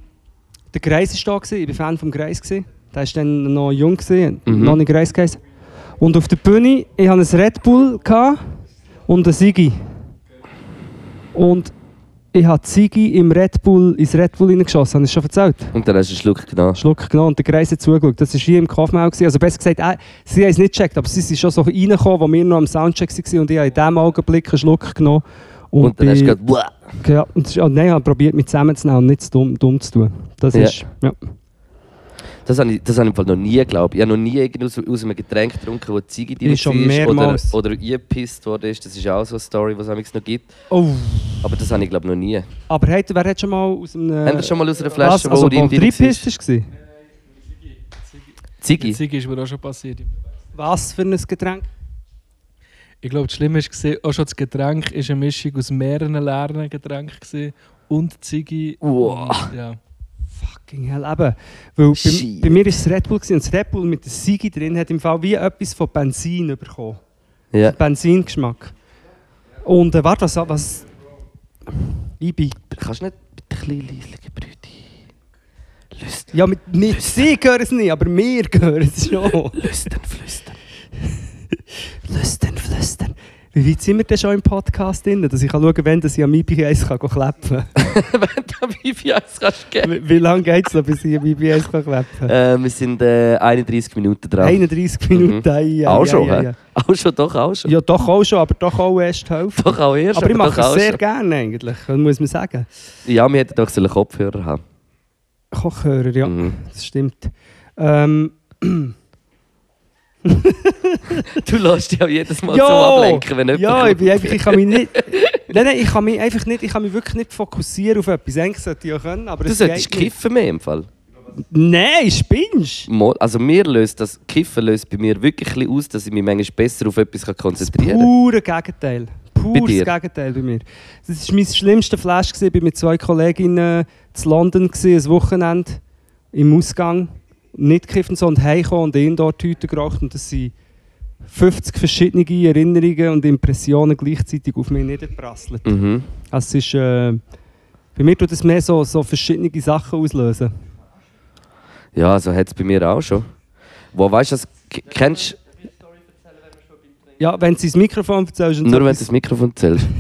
der Greis war da, gewesen. ich war Fan vom Greis. gewesen. Der war dann noch jung, gewesen, Mhm. noch nicht Greis geheißen. Und auf der Bühne, ich hatte ein Red Bull und ein Sigi. Und ich habe Sigi im Red Bull, ins Red Bull reingeschossen, habe ich schon erzählt? Und dann hast du einen Schluck genommen. Schluck genommen und der Kreis hat zugeschaut. Das war hier im gewesen. Also besser gesagt, äh, sie haben es nicht gecheckt, aber sie sind schon so reingekommen, als wir noch am Soundcheck waren und ich habe in diesem Augenblick einen Schluck genommen. Und, dann hast du «Buah!» ja, und, oh, nein, ich habe probiert, mich zusammenzunehmen und nicht dumm, dumm zu tun. Das Ja. ist, ja. Das habe ich, das habe ich im Fall noch nie geglaubt. Ich habe noch nie irgendwie aus, aus einem Getränk getrunken, wo Ziege drin mehrmals. oder, oder eingepisst worden ist. Das ist auch so eine Story, die es noch gibt. Oh, Aber das habe ich glaube noch nie. aber hey, wer hat schon mal aus einem... Haben wir schon mal aus einer was, Flasche, also, wo drin drin Dreipiss war? Ziggy? Ziege ist mir auch schon passiert. Was für ein Getränk? Ich glaube, das Schlimme war, auch schon das Getränk war eine Mischung aus mehreren leeren Getränken und Ziege. Wow. Und, Ja. Fucking hell, eben. Weil bei, bei mir war es Red Bull gewesen, und das Red Bull mit der Sigi drin hat im Fall wie etwas von Benzin bekommen. Ja. Benzingeschmack. Und äh, warte, was... was Ibi. Kannst du nicht bitte ein bisschen leislicher, Brüdi? Lüstern, Ja, mit, mit sie gehören es nicht, aber wir gehören es schon. lüstern, flüstern. flüstern, flüstern. Wie weit sind wir denn schon im Podcast drin, dass ich kann schauen kann, wenn dass ich am Ibi 1 kann klappen Wenn du am IBS kannst geben. kann? Wie, wie lange geht es noch, bis ich am Ibi 1 kann klappen kann? Äh, wir sind äh, 31 Minuten dran. 31 Minuten. Mhm. ei, ei, auch ei, schon, ei, hä? ei. Auch schon, doch, auch schon. Ja, doch auch schon, aber doch auch erst die Hälfte. Doch auch erst, aber ich mache es sehr schon. gerne eigentlich, das muss man sagen. Ja, wir hätten doch so einen Kopfhörer haben. Kochhörer, ja, Mhm. das stimmt. Ähm, Du lässt dich auch jedes Mal Ja, so ablenken, wenn jemand ja, ich, bin einfach, ich kann mich nicht... nein, nein, ich kann mich einfach nicht, ich kann mich wirklich nicht fokussieren auf etwas. Eigentlich sollte ich ja können, aber Du es solltest kiffen mehr im Fall. Nein, spinnst Also mir löst das Kiffen löst bei mir wirklich aus, dass ich mich manchmal besser auf etwas konzentrieren kann. pure Gegenteil. Pures? Gegenteil bei mir. Das war mein schlimmster Flash. Ich war mit zwei Kolleginnen in London, ein Wochenende, im Ausgang. Nicht gekifft und so und heimgekommen und Indoor-Tüten geraucht. Und das sind 50 verschiedene Erinnerungen und Impressionen gleichzeitig auf mich niederprasselt. Mhm. Also es ist, äh, bei mir tut es mehr so, so verschiedene Sachen auslösen. Ja, so hat es bei mir auch schon. Wo weißt du, kennst Ja, wenn sie das Mikrofon erzählst und nur so wenn du das Mikrofon zählst.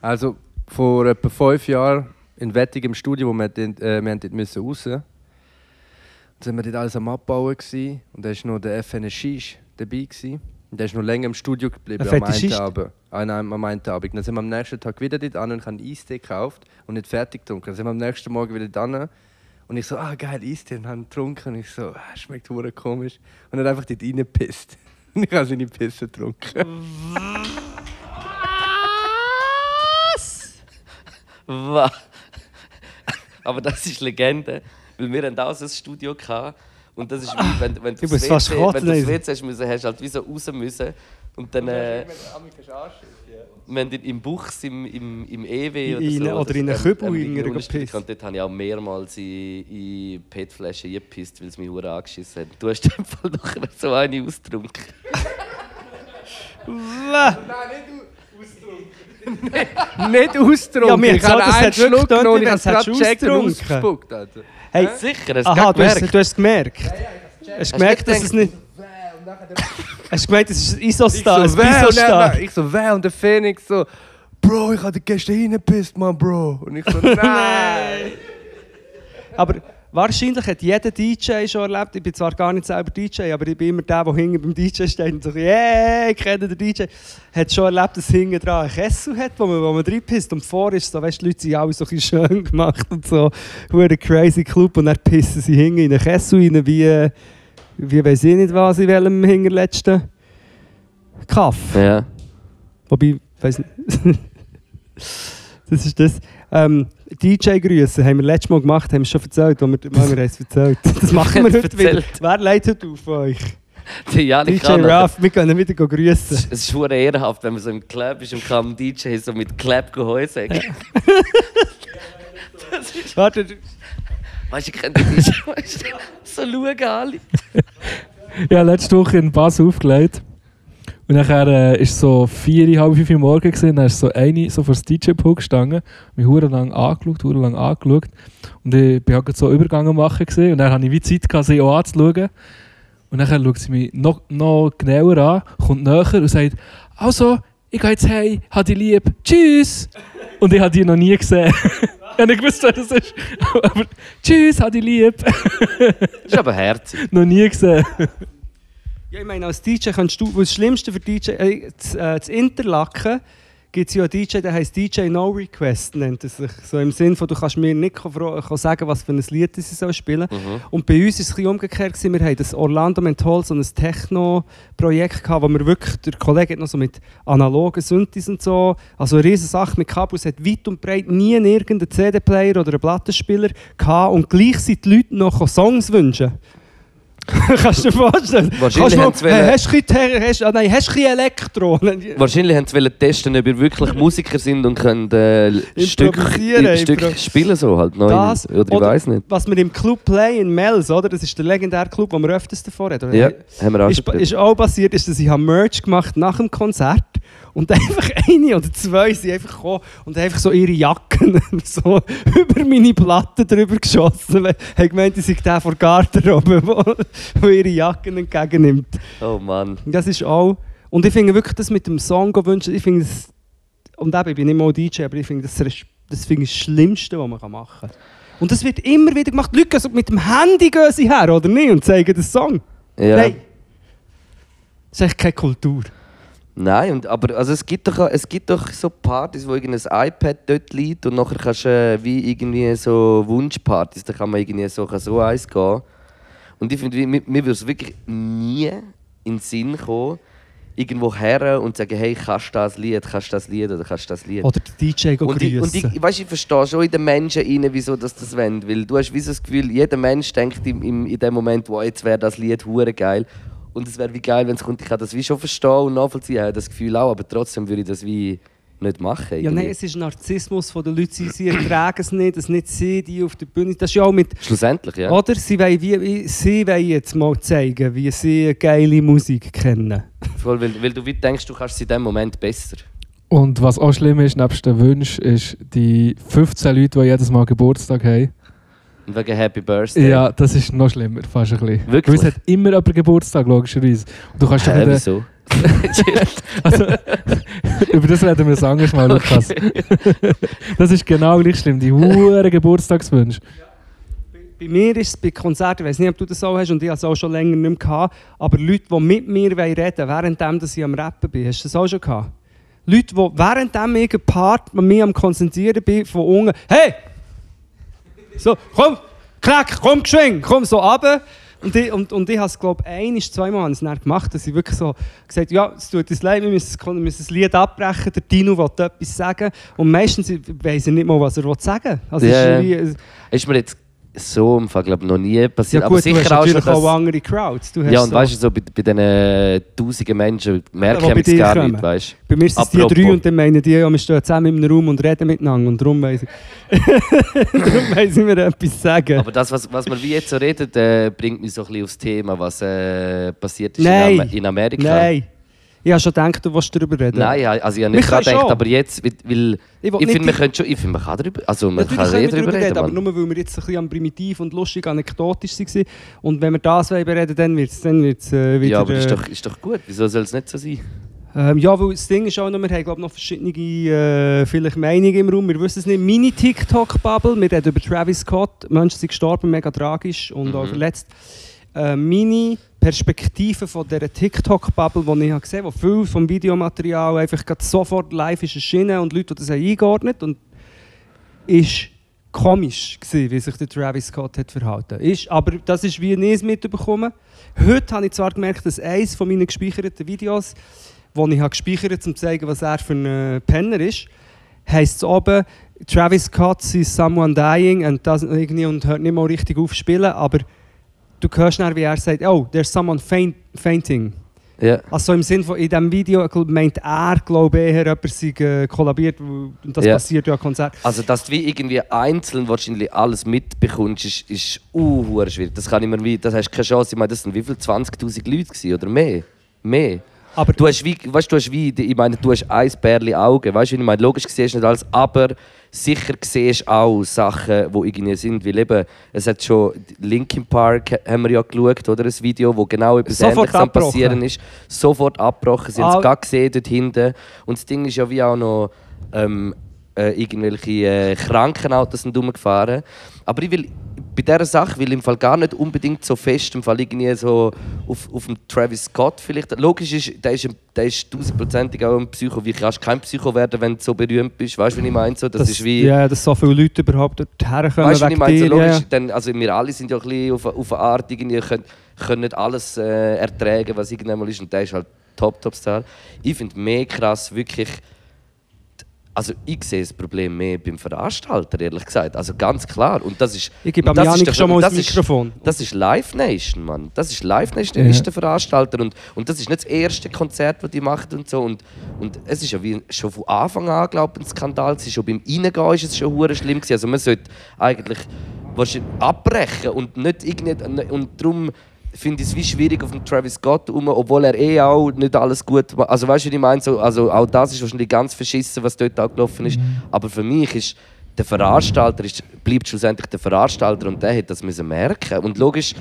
Also vor etwa fünf Jahren in Wettig im Studio, wo wir, dort, äh, wir dort müssen raus. Da sind wir dort alles am Abbauen gewesen, und da war noch der FN Shish dabei. Gewesen. Und der ist noch länger im Studio geblieben Ein am einen Fetischist? Abend. Ah, nein, am einen Abend. Dann sind wir am nächsten Tag wieder dort an und haben Eistee gekauft und nicht fertig getrunken. Dann sind wir am nächsten Morgen wieder dort und ich so, ah geil, Eistee, und haben getrunken. Und ich so, ah, schmeckt hure komisch. Und dann einfach dort reingepisst. Und ich habe seine Pisse getrunken. Was? Aber das ist Legende, weil wir haben auch so ein Studio gehabt und das ist wie, wenn, wenn du fast WC, wenn du ey. WC hast müssen, hast du halt wie so raus müssen und dann äh, wir haben im Buchs im, im, im EW oder In- so oder in einen ähm, Kübel in einer gepisst. und dort habe ich auch mehrmals in, in PET-Flaschen eingepisst, weil es mich hure angeschissen hat. Du hast im Fall nachher so eine ausgetrunken. Nicht austrunken. Ja, mir ich habe einen hat Schluck genommen und es es ausgetrunken. ausgespuckt. Alter. Hey, Sicher, hast aha, du du hast, gemerkt? du hast es gemerkt. Hast du gemerkt, dass es nicht... Hast du gemeint, es ist ein Isostar, ich so, wer? Und dann- ich so, wer? Und der Phoenix so, Bro, ich habe gestern hingepisst, Mann, Bro. Und ich so, nein. Aber wahrscheinlich hat jeder DJ schon erlebt, ich bin zwar gar nicht selber DJ, aber ich bin immer der, der hinten beim DJ steht und so, yeah, ich kenne den DJ. Hat schon erlebt, dass hinten dran ein Kessel hat, wo man, wo man reinpisst und vor ist so, weißt du, die Leute sind alle so ein schön gemacht und so, ein crazy Club und dann pissen sie hinten in einen Kessel rein, wie, wie weiß ich nicht was, in welchem hinterletzten Kaff. Ja. Wobei, weiß nicht. das ist das. Ähm, DJ-Grüße haben wir letztes Mal gemacht, haben wir schon erzählt, wo wir, wir haben es erzählt. Das machen wir heute wieder. Wer leitet heute auf euch? DJ Ruff, wir können wieder grüßen. Es ist schon ehrenhaft, wenn man so im Club ist und kann DJ so mit Clap Heu sagen. Warte, Weißt du, ich DJ. Weißt du, so schauen alle. Ja, letzte Woche in Basel aufgelegt. Und nachher äh, ist so vier, halb fünf Uhr morgen gewesen, dann ist so eine so vor das DJ-Pool gestanden, mich hure lang angeschaut, hure lang angeschaut. Und ich bin halt gerade so Übergang machen gewesen, und dann hatte ich wie Zeit, gehabt, sie auch anzuschauen. Und dann schaut sie mich noch, noch genauer an, kommt näher und sagt, also, ich gehe jetzt heim, hab dich lieb, tschüss! Und ich habe die noch nie gesehen. ich habe nicht gewusst, wer das ist. Aber tschüss, hab dich lieb! Das ist aber herzig. noch nie gesehen. Ja, ich meine, als DJ kannst du, das Schlimmste für DJ, äh, das, äh, das Interlaken gibt es ja einen DJ, der heißt DJ No Request, nennt er sich. So im Sinn von, du kannst mir nicht sagen, was für ein Lied soll spielen Mhm. Und bei uns war es ein umgekehrt. Gewesen. Wir hatten das Orlando Menthol, so ein Techno-Projekt, gehabt, wo wir wirklich, der Kollege hat noch so mit analogen Synthes und so, also eine riesige Sache mit Kabel, es hat weit und breit nie irgendeinen CD-Player oder einen Plattenspieler gehabt und gleich sind die Leute noch Songs wünschen. Kannst du dir vorstellen? Wahrscheinlich haben sie hey, hast hast, ah, nein, hast Elektro? Wahrscheinlich haben sie wollen testen, ob ihr wirklich Musiker sind und können äh, Stück, Stück spielen so halt. Neu, Das oder ich oder- weiß nicht. Was wir im Club Play in Mels, oder? Das ist der legendäre Club, wo wir öfters davor reden. Ja, haben wir auch ist, ist auch passiert, ist, dass ich Merch gemacht nach dem Konzert und einfach eine oder zwei sind einfach gekommen und haben einfach so ihre Jacken so über meine Platte drüber geschossen. Haben gemeint, ich sei der von Garderobe, der ihre Jacken entgegennimmt. Oh Mann. Das ist auch... Und ich finde wirklich, das mit dem Song wünschen, ich finde das... Und eben, ich bin nicht mal DJ, aber ich finde das, das, ich das Schlimmste, was man machen kann. Und das wird immer wieder gemacht. Die Leute gehen so mit dem Handy gehen sie her, oder nicht? Und zeigen den Song. Ja. Nein. Das ist echt keine Kultur. Nein, und, aber also es, gibt doch, es gibt doch so Partys, wo irgendein iPad dort liegt und nachher kannst du äh, wie irgendwie so Wunschpartys, da kann man irgendwie so, kann so eins gehen. Und ich finde, mir, mir würde es wirklich nie in den Sinn kommen, irgendwo her und sagen, hey, kannst du das Lied, kannst du das Lied oder kannst du das Lied. Oder der DJ Und ich, und ich, weißt, ich verstehe schon in den Menschen rein, wieso das das wollen. Weil du hast wie so das Gefühl, jeder Mensch denkt im, im, in dem Moment, wow, jetzt wäre das Lied hure geil. Und es wäre wie geil, wenn es kommt. Ich kann das wie schon verstehen und nachvollziehen, ich habe das Gefühl auch, aber trotzdem würde ich das wie nicht machen. ja, irgendwie. nein, es ist Narzissmus von den Leuten. Sie, sie ertragen es nicht, es nicht sie, die auf der Bühne. Das ist ja auch mit... Schlussendlich, ja. Oder? Sie wollen, wie, wie, sie wollen jetzt mal zeigen, wie sie geile Musik kennen. Voll, weil, weil du wie denkst, du kannst es in dem Moment besser. Und was auch schlimm ist, nebst den Wünschen, ist die 15 Leute, die jedes Mal Geburtstag haben. Und wegen Happy Birthday. Ja, das ist noch schlimmer, fast ein bisschen. Wirklich? Weil es hat immer jemand Geburtstag, logischerweise. Und du kannst doch Hä, nicht... wieso? Also, über das reden wir ein anderes Mal, Lukas. das ist genau gleich schlimm, die hohen Geburtstagswünsche. Bei mir ist es bei Konzerten, ich weiß nicht, ob du das auch hast und ich habe es auch schon länger nicht mehr gehabt, aber Leute, die mit mir reden wollen, während ich am Rappen bin, hast du das auch schon gehabt? Leute, die während ich Part mit mir am Konzentrieren bin, von unten, hey! So, komm, klack, komm, geschwing, komm so runter. Und ich, und, und ich habe es, glaube ich, ein, zweimal ich gemacht, dass ich wirklich so gesagt habe, ja, es tut uns leid, wir müssen, wir müssen das Lied abbrechen, der Dino will etwas sagen. Und meistens weiss er nicht mal, was er sagen will. Also, Ja, ist Ist mir jetzt so im Fall, glaub, noch nie passiert. ja gut, aber sicher du hast auch schon, dass, auch andere Crowds. Du hast Ja, und so, weißt du, so bei, bei diesen tausenden Menschen merke Ja, ich es gar kommen. nicht, weißt bei mir sind es die drei und dann meinen die, ja, wir stehen zusammen in einem Raum und reden miteinander und darum weiss ich, darum weiss ich mir etwas sagen. Aber das, was, was wir wie jetzt so reden, äh, bringt mich so ein bisschen aufs Thema, was äh, passiert ist in, Am in Amerika. Nein. Ich habe schon gedacht, du willst darüber reden. Nein, ja, also ich habe nicht können gedacht, aber jetzt, weil- Ich ich, finde, man könnte schon, ich finde, man kann darüber, also man Natürlich kann eh darüber darüber reden, aber nur weil wir jetzt ein bisschen am primitiv und lustig anekdotisch waren. Und wenn wir das bereden, dann wird es dann wird's, äh, wieder... Ja, aber ist äh, doch, ist doch gut, wieso soll es nicht so sein? Ähm, ja, weil das Ding ist auch noch, wir haben glaub, noch verschiedene äh, vielleicht Meinungen im Raum. Wir wissen es nicht. Meine TikTok-Bubble, wir reden über Travis Scott. Menschen sind gestorben, mega tragisch und auch Mhm. verletzt. Äh, meine Perspektive von dieser TikTok-Bubble, die ich gesehen habe, wo viel vom Videomaterial einfach sofort live ist erschienen und Leute, die das eingeordnet und ist komisch gewesen, wie sich der Travis Scott hat verhalten. Ist, aber das ist wie es mitbekommen. Heute habe ich zwar gemerkt, dass eines von meinen gespeicherten Videos, die ich habe gespeichert habe, um zu zeigen, was er für ein äh, Penner ist, heisst es oben, Travis Scott sees someone dying and, doesn't, irgendwie, und hört nicht mal richtig auf spielen, aber du hörst dann, wie er sagt, oh, there's someone faint, fainting. Ja. Also im Sinne von, in diesem Video meint er, glaube ich, eher, jemand sei äh, kollabiert, und das Ja. passiert ja am Konzert. Also, dass du wie irgendwie einzeln wahrscheinlich alles mitbekommst, ist, ist uh, schwierig. Das kann ich mir wie, das hast keine Chance. Ich meine, das sind wie viel? 20'000 Leute gewesen, oder mehr? Mehr. Aber Du hast wie, weißt, du hast wie, ich meine, du hast ein Bärli Augen, weißt du, wie ich meine, logisch siehst du nicht alles, aber sicher siehst auch Sachen, die irgendwie sind, weil eben, es hat schon, Linkin Park haben wir ja geschaut, oder, ein Video, wo genau etwas Sofort Ähnliches am passieren ist, sofort abgebrochen, sie haben es gar gesehen dort hinten. Und das Ding ist ja wie auch noch, ähm, äh, irgendwelche äh, Krankenautos sind rumgefahren. Aber ich will bei dieser Sache will ich im Fall gar nicht unbedingt so fest im Fall irgendwie so auf, auf dem Travis Scott vielleicht. Logisch ist, der ist, der ist tausendprozentig auch ein Psycho. Wie kannst kein Psycho werden, wenn du so berühmt bist? Weißt du, wie ich meine? So, das, ist wie... Ja, dass so viele Leute überhaupt dorthin kommen Weißt du, ich meine? So logisch, ja. dann, also wir alle sind ja ein bisschen auf, auf eine Art, irgendwie können, können nicht alles äh, ertragen, was irgendwann mal ist. Und der ist halt top, top Star. Ich finde mehr krass wirklich. Also ich sehe das Problem mehr beim Veranstalter, ehrlich gesagt. Also ganz klar. Und das ist, Ich gebe und am das ist Janik schon mal das das ist- Mikrofon. Das ist Live Nation, Mann. Das ist Live Nation, der Ja. ist der Veranstalter. Und, und das ist nicht das erste Konzert, das die machen und so. Und, und es ist ja wie schon von Anfang an, glaube ich, ein Skandal. gewesen. Schon beim Reingehen ist es schon hure schlimm. Gewesen. Also man sollte eigentlich wahrscheinlich abbrechen und nicht irgendwie... Und darum finde es wie schwierig auf den Travis Scott rum, obwohl er eh auch nicht alles gut macht. Also weißt du, was ich meine? So, also auch das ist wahrscheinlich ganz verschissen, was dort angelaufen ist. Aber für mich ist der Veranstalter ist, bleibt schlussendlich der Veranstalter und der hat das müssen merken. Und logisch,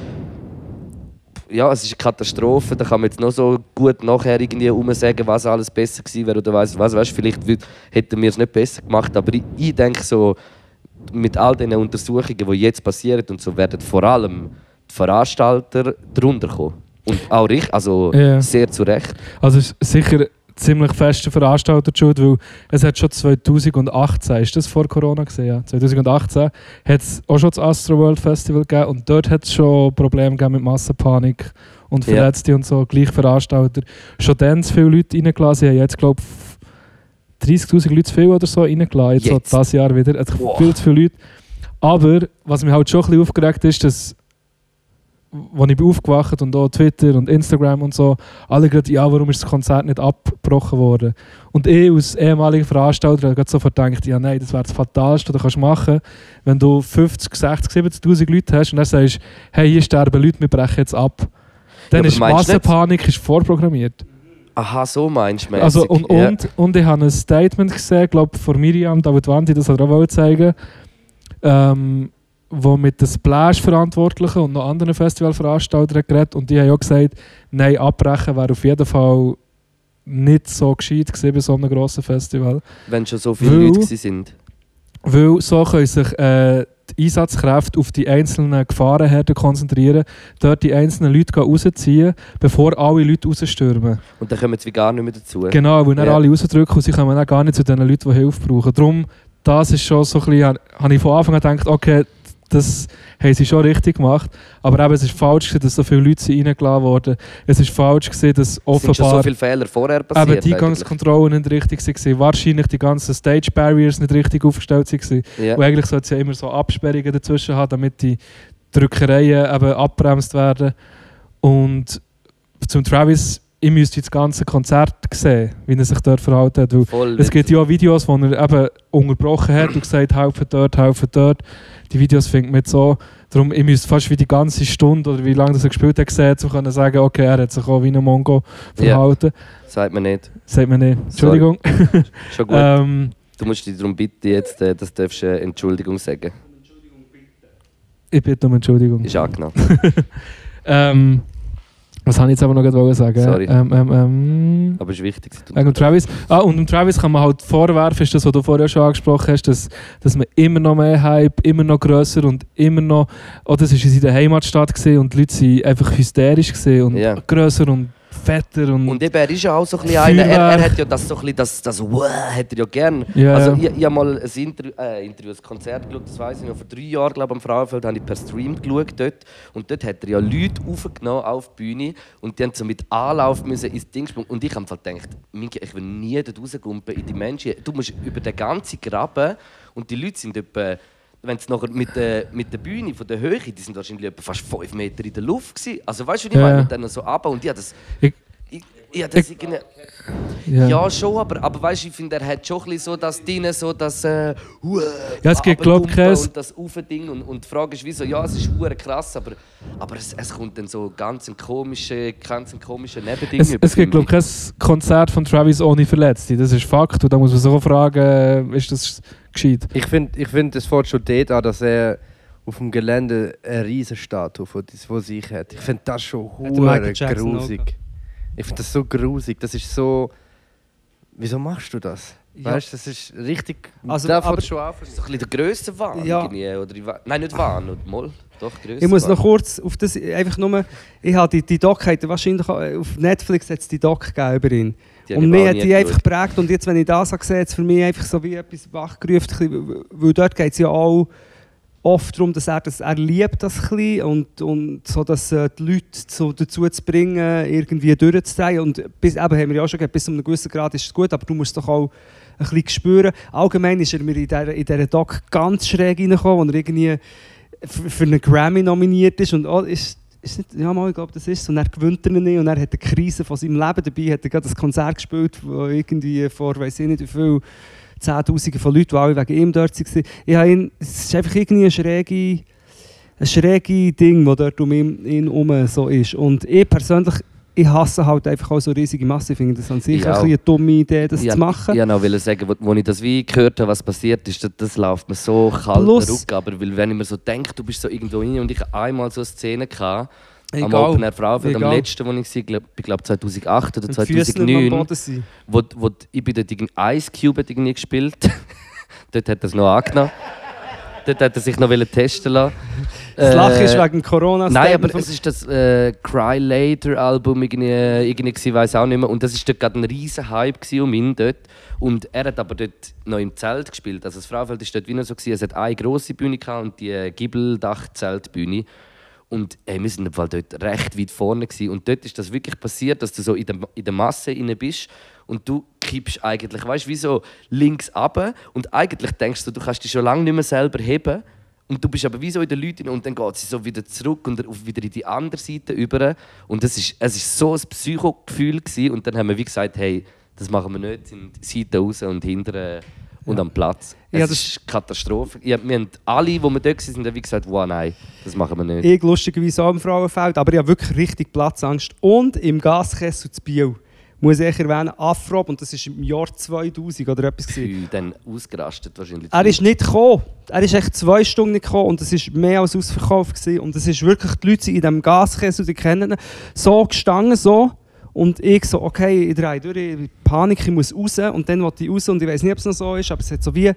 ja, es ist eine Katastrophe. Da kann man jetzt noch so gut nachher irgendwie sagen, was alles besser gewesen wäre oder weiss was. Weißt, vielleicht hätten wir es nicht besser gemacht. Aber ich, ich denke so, mit all den Untersuchungen, die jetzt passieren und so, werden vor allem die Veranstalter drunter kommen. Und auch richtig, also Ja. sehr zu Recht. Also es ist sicher ziemlich feste Veranstalter schuld, weil es hat schon 2018, ist das vor Corona gesehen, ja? 2018 hat es auch schon das Astro World Festival gegeben und dort hat es schon Probleme gegeben mit Massenpanik und. Verletzte und so, gleich Veranstalter. Schon dann zu viele Leute reingelassen, haben jetzt glaube ich 30'000 Leute zu viel oder so reingelassen, jetzt, Jetzt? so das Jahr wieder, also Boah. viel zu viele Leute. Aber was mich halt schon ein bisschen aufgeregt ist, dass als ich bin aufgewacht und auch Twitter und Instagram und so, alle gerade, ja, warum ist das Konzert nicht abgebrochen worden? Und ich als ehemaliger Veranstalter habe sofort gedacht, ja nein, das wäre das Fatalste, was du kannst machen wenn du 50, 60, 70'000 Leute hast und dann sagst, hey, hier sterben Leute, wir brechen jetzt ab. Dann aber ist Massenpanik ist vorprogrammiert. Aha, so meinst du Also, und, Ja. und, und ich habe ein Statement gesehen, glaube von Miriam David Wanti, das hat er auch zeigen, ähm, wo mit den Splash-Verantwortlichen und noch anderen Festivalveranstaltern geredet und die haben auch gesagt, nein, abbrechen wäre auf jeden Fall nicht so gescheit gewesen bei so einem grossen Festival. Wenn schon so viele Weil- Leute sind. Weil so können sich äh, die Einsatzkräfte auf die einzelnen Gefahrenherden konzentrieren, dort die einzelnen Leute rausziehen, bevor alle Leute rausstürmen. Und dann kommen sie gar nicht mehr dazu. Genau, weil dann Ja. alle rausdrücken und sie kommen dann gar nicht zu den Leuten, die Hilfe brauchen. Darum, das ist schon so ein bisschen, habe ich von Anfang an gedacht, okay, das haben sie schon richtig gemacht. Aber eben, es ist falsch, gewesen, dass so viele Leute sind reingelassen wurden. Es ist falsch, gewesen, dass Es sind schon so offenbar viele Fehler vorher eben passiert. die Eingangskontrollen nicht richtig waren. Wahrscheinlich die ganzen Stage Barriers nicht richtig aufgestellt waren. ja. Und eigentlich sollte es ja immer so Absperrungen dazwischen haben, damit die Drückereien eben abbremst werden. Und zum Travis, ich müsste das ganze Konzert sehen, wie er sich dort verhalten hat. Voll. es gibt ja auch Videos, wo er eben unterbrochen hat und gesagt helfen dort, helfen dort. Die Videos findet man so. Darum, ich müsste fast wie die ganze Stunde oder wie lange das er gespielt hat, gesehen, um zu sagen, okay, er hat sich auch wie ein Mongo Ja. verhalten. Sagt man nicht. Sagt man nicht. Entschuldigung. Schon gut. ähm, Du musst dich darum bitten, jetzt, äh, dass du darfst, äh, Entschuldigung sagen. ich bitte um Entschuldigung. Ist angenommen. Ähm, was habe ich jetzt aber noch gerade sagen? Sorry. Ähm, ähm, ähm, Aber es ist wichtig. wegen Travis. Ah, und dem Travis kann man halt vorwerfen, ist das, was du vorher schon angesprochen hast, dass, dass man immer noch mehr Hype, immer noch grösser und immer noch. Oh, das war in seiner Heimatstadt gewesen und die Leute waren einfach hysterisch gewesen und Ja. grösser und fetter und. Und eben, er ist ja auch so ein bisschen einer, er, er hat ja das so ein bisschen, das, das wow, hat er ja gern. Ja, also ich, ich habe mal ein Interview, äh, Interview, ein Konzert geschaut, das weiß ich noch, vor drei Jahren, glaube ich, am Frauenfeld, habe ich per Stream geschaut dort. Und dort hat er ja Leute aufgenommen auf die Bühne und die haben so mit Anlauf müssen ins Ding springen. Und ich habe gedacht, Minke, ich will nie dort rausgumpen in die Menschen. Du musst über den ganzen Graben und die Leute sind etwa wenn es nachher mit der, mit der Bühne von der Höhe, die sind wahrscheinlich fast 5 Meter in der Luft gewesen. Also weißt du, wie ich Ja, meine? Und dann so runter und habe das... Ich- Habe das irgendwie... ja. Ja, schon, aber, aber weißt du, ich finde, er hat schon ein bisschen so das drin, so das. Äh, Ja, es gibt, glaub ich, Und das Aufding. Und, und die Frage ist, wieso? Ja, es ist hure krass, aber, aber es, es kommt dann so ganz ein komischer, ganz ein komischer Nebending Es, es gibt, glaube ich, kein Konzert von Travis ohne Verletzte. Das ist Fakt. Und da muss man sich auch fragen, äh, ist das gescheit? Ich finde, ich find, es fällt schon dort an, dass er auf dem Gelände eine riesen Statue von, sich hat. Ich finde das schon hure grusig. Ich finde das so grusig. Das ist so. Wieso machst du das? Ja. Weißt du, das ist richtig. Also, da aber- schon an. Das ist so ein bisschen der Grössenwahn Ja. irgendwie. Oder Nein, nicht Wahn, und mal. Doch. Ich muss noch kurz auf das, einfach nur, ich habe die, die Doc, wahrscheinlich auch, auf Netflix hat es die Doc gegeben über ihn. Und mir hat die einfach geprägt und jetzt, wenn ich das gesehen, hat es für mich einfach so wie etwas wachgerufen, bisschen, weil dort geht es ja auch oft darum, dass er, das, er liebt das ein und, und so, dass äh, die Leute so dazu zu bringen, irgendwie durchzudrehen und bis, eben, haben wir ja auch schon gesagt, bis zu einem gewissen Grad ist es gut, aber du musst doch auch ein bisschen spüren. Allgemein ist er mir in dieser, in Doc ganz schräg reingekommen, wo er irgendwie für, für einen Grammy nominiert ist und oh, ist, ist nicht, ja mal, ich glaube das ist es. und er gewinnt er ihn nicht und er hat eine Krise von seinem Leben dabei, hat er gerade ein Konzert gespielt, wo irgendwie vor, weiß ich nicht wie viel, Zehntausende von Leuten, die alle wegen ihm dort waren. Ich habe ihn, es ist einfach irgendwie ein schräge, ein schräge Ding, das dort um ihn, ihn herum so ist. Und ich persönlich, ich hasse halt einfach auch so riesige Massen. Ich finde das an sich bisschen eine dumme Idee, das Ich zu machen. Ich wollte noch sagen, wo, wo ich das wie gehört habe, was passiert ist, das, das läuft mir so kalt Plus- Rücken. Aber weil, wenn ich mir so denke, du bist so irgendwo rein und ich hatte einmal so eine Szene gehabt, am Egal. Open Air Frauenfeld, am Egal. letzten, wo ich war, glaub, ich glaube 2008 oder Mit den Füßen nicht am 2009, Boden sein. wo, wo ich bei der Ding- Ice Cube hat irgendwie gespielt. Dort hat er es noch angenommen. Dort hat er sich noch testen lassen. Das Lachen ist Äh, wegen corona Nein, aber es ist das äh, Cry Later Album irgendwie, irgendwie ich weiß auch nicht mehr. Und das ist dort gerade ein riesen Hype um ihn dort. Und er hat aber dort noch im Zelt gespielt. Also das Frauenfeld ist dort wie noch so gewesen. Es hat eine große Bühne gehabt und die äh, Gibbeldach-Zeltbühne. Und ey, wir sind im Fall dort recht weit vorne gewesen. Und dort ist das wirklich passiert, dass du so in der, in der Masse inne bist und du kippst eigentlich, weißt du, wie so links ab und eigentlich denkst du, du kannst dich schon lange nicht mehr selber heben. Und du bist aber wie so in den Leuten und dann geht sie so wieder zurück und wieder in die andere Seite über. Und das ist, es ist so ein Psychogefühl gewesen. Und dann haben wir wie gesagt, hey, das machen wir nicht, sind Seiten raus und hinten und am Platz. Es Ja, das- ist Katastrophe. Ja, wir haben alle, die wir dort waren, haben gesagt, wow, nein, das machen wir nicht. Ich lustigerweise auch im Frauenfeld, aber ich habe wirklich richtig Platzangst. Und im Gaskessel zu Biel, muss ich erwähnen, Afrob, und das war im Jahr 2000 oder etwas. gewesen. Dann ausgerastet wahrscheinlich. Er ist nicht gekommen. Er ist echt zwei Stunden nicht gekommen und es war mehr als ausverkauft. Gewesen. Und es ist wirklich, die Leute in diesem Gaskessel, die kennen ihn, so gestanden, so. Und ich so, okay, ich drehe durch, ich Panik, ich muss raus. Und dann wollte ich raus und ich weiß nicht, ob es noch so ist, aber es hat so wie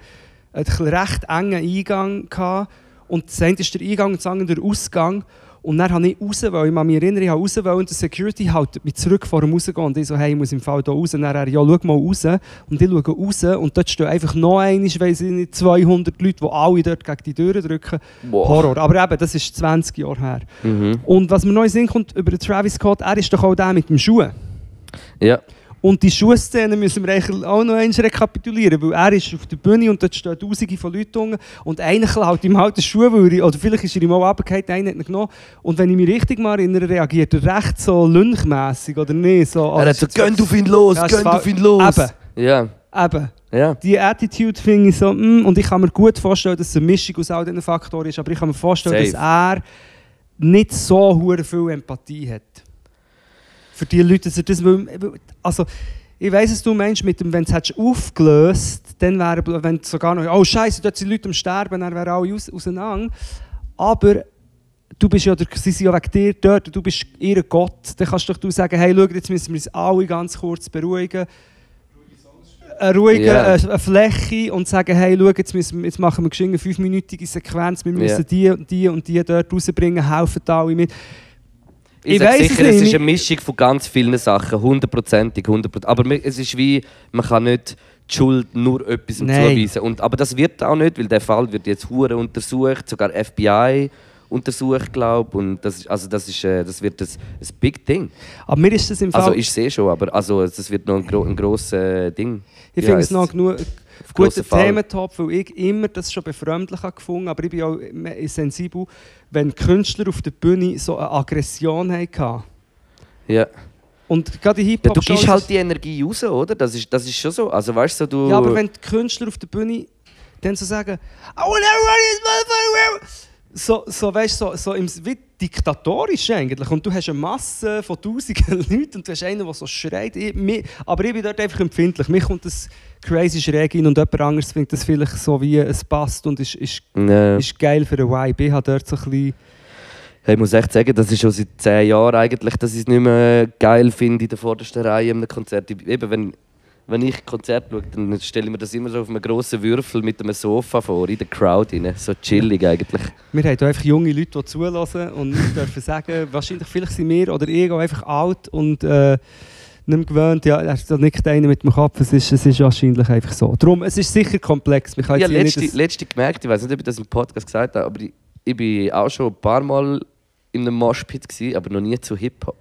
einen recht engen Eingang gehabt. Und das eine ist der Eingang und das andere der Ausgang. Und dann habe ich raus, weil ich mich erinnern, ich raus und der Security hält mich zurück vor dem Rausgehen. Und ich so, hey, ich muss im Fall hier raus. Und dann er, ja, schau mal raus. Und ich schaue raus und dort stehen einfach noch einmal, weiss ich nicht, 200 Leute, die alle dort gegen die Türen drücken. Wow. Horror. Aber eben, das ist 20 Jahre her. Mhm. Und was mir den Sinn kommt über den Travis Scott, er ist doch auch der mit dem Schuh. Ja. Und die Schuhszene müssen wir eigentlich auch noch einmal rekapitulieren, weil er ist auf der Bühne und dort stehen tausende von Leuten unten und einer klaut ihm halt den Schuh, weil er, oder vielleicht ist er ihm auch runtergefallen, einer hat ihn genommen. Und wenn ich mich richtig mal erinnere, reagiert er recht so lynchmässig oder nicht? So, Er hat so, gönnt auf ihn los, Ja, gönnt auf ihn los. Eben. Ja, Eben, ja. die Attitude finde ich so, mm, und ich kann mir gut vorstellen, dass es eine Mischung aus all diesen Faktoren ist, aber ich kann mir vorstellen, Safe. dass er nicht so viel Empathie hat. Für die Leute, dass er das also ich weiss, was du meinst, mit dem, wenn du es aufgelöst dann wäre, wenn sogar noch, oh Scheiße, dort sind Leute am Sterben, dann wären alle aus, auseinander. Aber du bist ja, der, sie sind ja wegen dir dort, du bist ihr Gott, dann kannst doch du sagen, hey, schau, jetzt müssen wir uns alle ganz kurz beruhigen. Eine ruhige äh, eine Fläche und sagen, hey, schau, jetzt, müssen, jetzt machen wir eine fünfminütige Sequenz, wir müssen Ja. die und die und die dort rausbringen, helfen da alle mit. Ich, Ich sag weiss es sicher, es ist eine Mischung von ganz vielen Sachen, hundertprozentig, hundertprozentig. Aber es ist wie, man kann nicht die Schuld nur etwas zuweisen. Und, aber das wird auch nicht, weil der Fall wird jetzt hure untersucht, sogar FBI untersucht, glaube Und das ist, also das ist, äh, das wird ein, ein Big Ding. Aber mir ist das im Fall, Also ich sehe schon, aber also das wird noch ein, gro ein grosses äh, Ding. ich finde es noch genug guter. Thementop, weil ich immer das schon befremdlich habe gefunden aber ich bin auch sensibel, wenn Künstler auf der Bühne so eine Aggression hatten. Ja. Und gerade in ja, Hip-Hop du gibst halt die Energie raus, oder? Das ist, das ist schon so. Also weißt du, du... Ja, aber wenn die Künstler auf der Bühne dann so sagen, I want everybody motherfucker. So, so weißt so, so im, wie diktatorisch eigentlich. Und du hast eine Masse von tausenden Leuten und du hast einen, der so schreit. Ich, mi- aber ich bin dort einfach empfindlich. Mir kommt das crazy schräg in und jemand anderes findet das vielleicht so wie es passt und ist, ist, Ja. ist geil für den Vibe. Ich habe dort so ein bisschen... Ich muss echt sagen, das ist schon seit zehn Jahren eigentlich, dass ich es nicht mehr geil finde in der vordersten Reihe in einem Konzert. Eben, wenn, wenn ich Konzert schaue, dann stelle ich mir das immer so auf einem grossen Würfel mit einem Sofa vor, in der Crowd rein. So chillig eigentlich. Wir haben hier einfach junge Leute, die zulassen und wir dürfen sagen, wahrscheinlich vielleicht sind wir oder ich auch einfach alt und äh, nicht gewöhnt. Ja, er ist da nicht einer mit dem Kopf, es ist, es ist wahrscheinlich einfach so. Darum, es ist sicher komplex. Ich habe hier letzte, letzte gemerkt, ich weiß nicht, ob ich das im Podcast gesagt habe, aber ich, ich bin auch schon ein paar Mal in einem Moshpit, gewesen, aber noch nie zu Hip-Hop.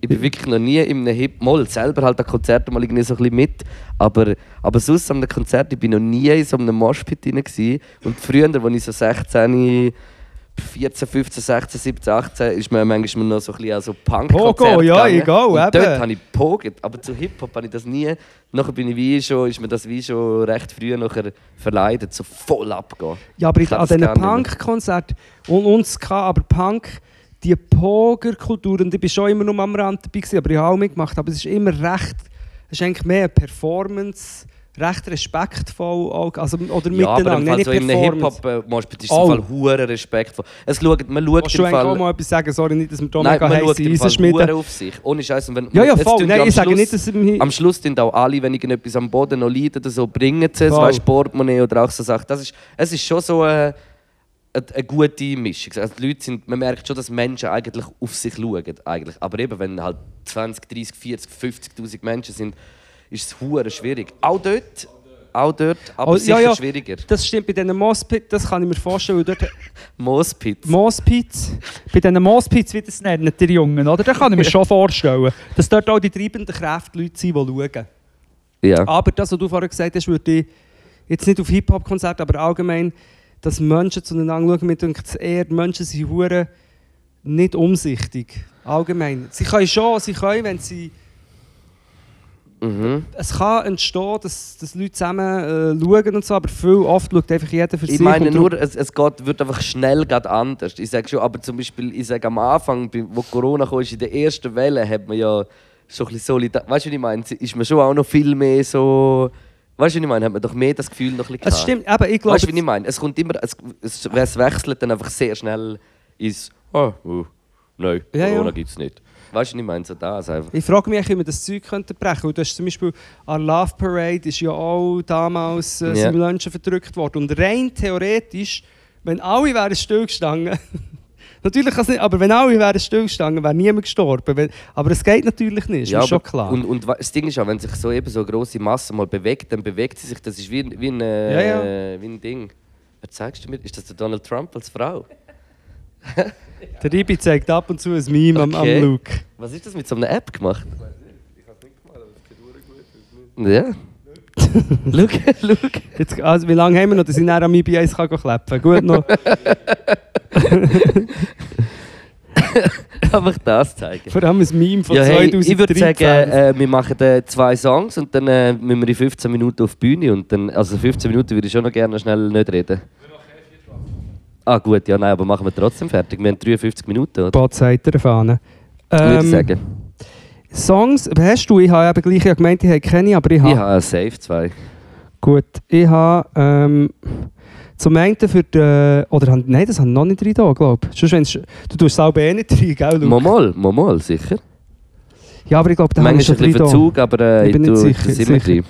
Ich bin wirklich noch nie in einem Hip Moll selber halt an Konzerten mal irgendwie so ein bisschen mit, aber, aber sonst an einem Konzert, ich bin noch nie in so einem Moshpit drin gewesen. Und früher, als ich so 16, 14, 15, 16, 17, 18, ist man manchmal noch so ein bisschen an so punk Pogo, ja, egal, Und eben. dort habe ich poget, aber zu Hip-Hop habe ich das nie. Nachher bin ich wie schon, ist mir das wie schon recht früh nachher verleidet, so voll abgehen. Ja, aber Ich ich, an diesen. Punk-Konzerten und uns kann aber Punk, die Poger-Kultur, und ich war schon immer nur am Rand dabei, gewesen, aber ich habe auch mitgemacht, aber es ist immer recht, es ist eigentlich mehr eine Performance, recht respektvoll, auch, also, oder Ja, aber miteinander, nein, Fall nicht so in einem Performance. Hip-Hop-Moshpit ist es Oh. Fall hure respektvoll. Es schaut, man schaut Willst im eigentlich auch Fall... mal etwas sagen? Sorry, nicht, dass wir da Nein, mega man schaut sind. Fall mit hure der- auf sich. Ohne Scheiß. Und wenn, Ja, ja, voll. Nein, am ich sage Schluss- nicht, dass es... Am Schluss sind auch alle, wenn irgendetwas am Boden noch liegt oder so, bringen sie es, weißt, Portemonnaie oder auch so Sachen. Das ist, es ist schon so eine, eine, eine gute Mischung. Also die Leute sind, man merkt schon, dass Menschen eigentlich auf sich schauen. Eigentlich. Aber eben, wenn halt 20, 30, 40, 50'000 Menschen sind, ist es hure schwierig. Auch dort, auch dort, aber Oh, sicher ja, ja. schwieriger. Das stimmt, bei diesen Moospits, das kann ich mir vorstellen, weil dort... Moospit. Moospits, bei diesen Moospits, wie das nennen die Jungen, oder? Da kann ich mir schon vorstellen, dass dort auch die treibenden Kräfte Leute sind, die schauen. Ja. Aber das, was du vorher gesagt hast, würde ich jetzt nicht auf Hip-Hop-Konzerte, aber allgemein, dass Menschen zueinander schauen, mir denkt es eher, Menschen sind hure nicht umsichtig. Allgemein. Sie können schon, sie können, wenn sie... Mhm. Es kann entstehen, dass, dass Leute zusammen äh, schauen und so, aber viel oft schaut einfach jeder für Ich sich. meine und nur, es, es geht, wird einfach schnell grad anders. Ich sage schon, aber zum Beispiel, ich sage am Anfang, wo Corona kam, in der ersten Welle, hat man ja so ein bisschen solidar... Weißt du, was ich meine? Ist man schon auch noch viel mehr so... Weißt du, was ich meine? Hat man doch mehr das Gefühl noch ein bisschen Es stimmt, aber ich glaube... Weißt du, wie ich meine? Es kommt immer... Es, es, es wechselt dann einfach sehr schnell ins... Oh, oh nein, Ja, Corona ja. gibt es nicht. Weißt du, was ich meine? So das einfach. Ich frage mich, wie man das Zeug könnte brechen könnte. Du hast zum Beispiel an Love Parade ist ja auch damals äh, Ja. sind Menschen verdrückt worden. Und rein theoretisch, wenn alle wären stillgestanden, natürlich kann es nicht, aber wenn alle wären stillgestanden, wäre niemand gestorben. Wenn, aber es geht natürlich nicht, ist mir schon klar. Und, und das Ding ist auch, wenn sich so eben so eine grosse Masse mal bewegt, dann bewegt sie sich. Das ist wie, wie, ein, äh, Ja, wie ein Ding. Wer zeigst du mir? Ist das der Donald Trump als Frau? Der Ribi zeigt ab und zu ein Meme am, am Okay. Luke. Was ist das mit so einer App gemacht? Ja. Schau, schau. Jetzt, also, wie lange haben wir noch, dass ich nachher am IB1 kann klappen kann? Gut noch. Einfach das zeigen. Vor allem ein Meme von Ja, hey, 2013. ich würde sagen, äh, wir machen äh, zwei Songs und dann äh, müssen wir in 15 Minuten auf die Bühne. Und dann, also 15 Minuten würde ich schon noch gerne schnell nicht reden. Ah gut, ja nein, aber machen wir trotzdem fertig. Wir haben 53 Minuten, oder? Botseiter Fahne. Würde ich Ähm, sagen. Songs, hast du? Ich habe eben gleich gemeint, ich habe keine, aber ich habe... Ich habe safe zwei. Gut, ich habe ähm, zum einen für die... Oder, nein, das haben noch nicht drin, glaube ich. Sonst, wenn's- du tust es selber eh nicht rein, gell, Luke? Momol, Momol, sicher. Ja, aber ich glaube, da haben wir Manchmal schon ein bisschen drin. Verzug, aber äh, Ich bin nicht sicher, sicher. drin.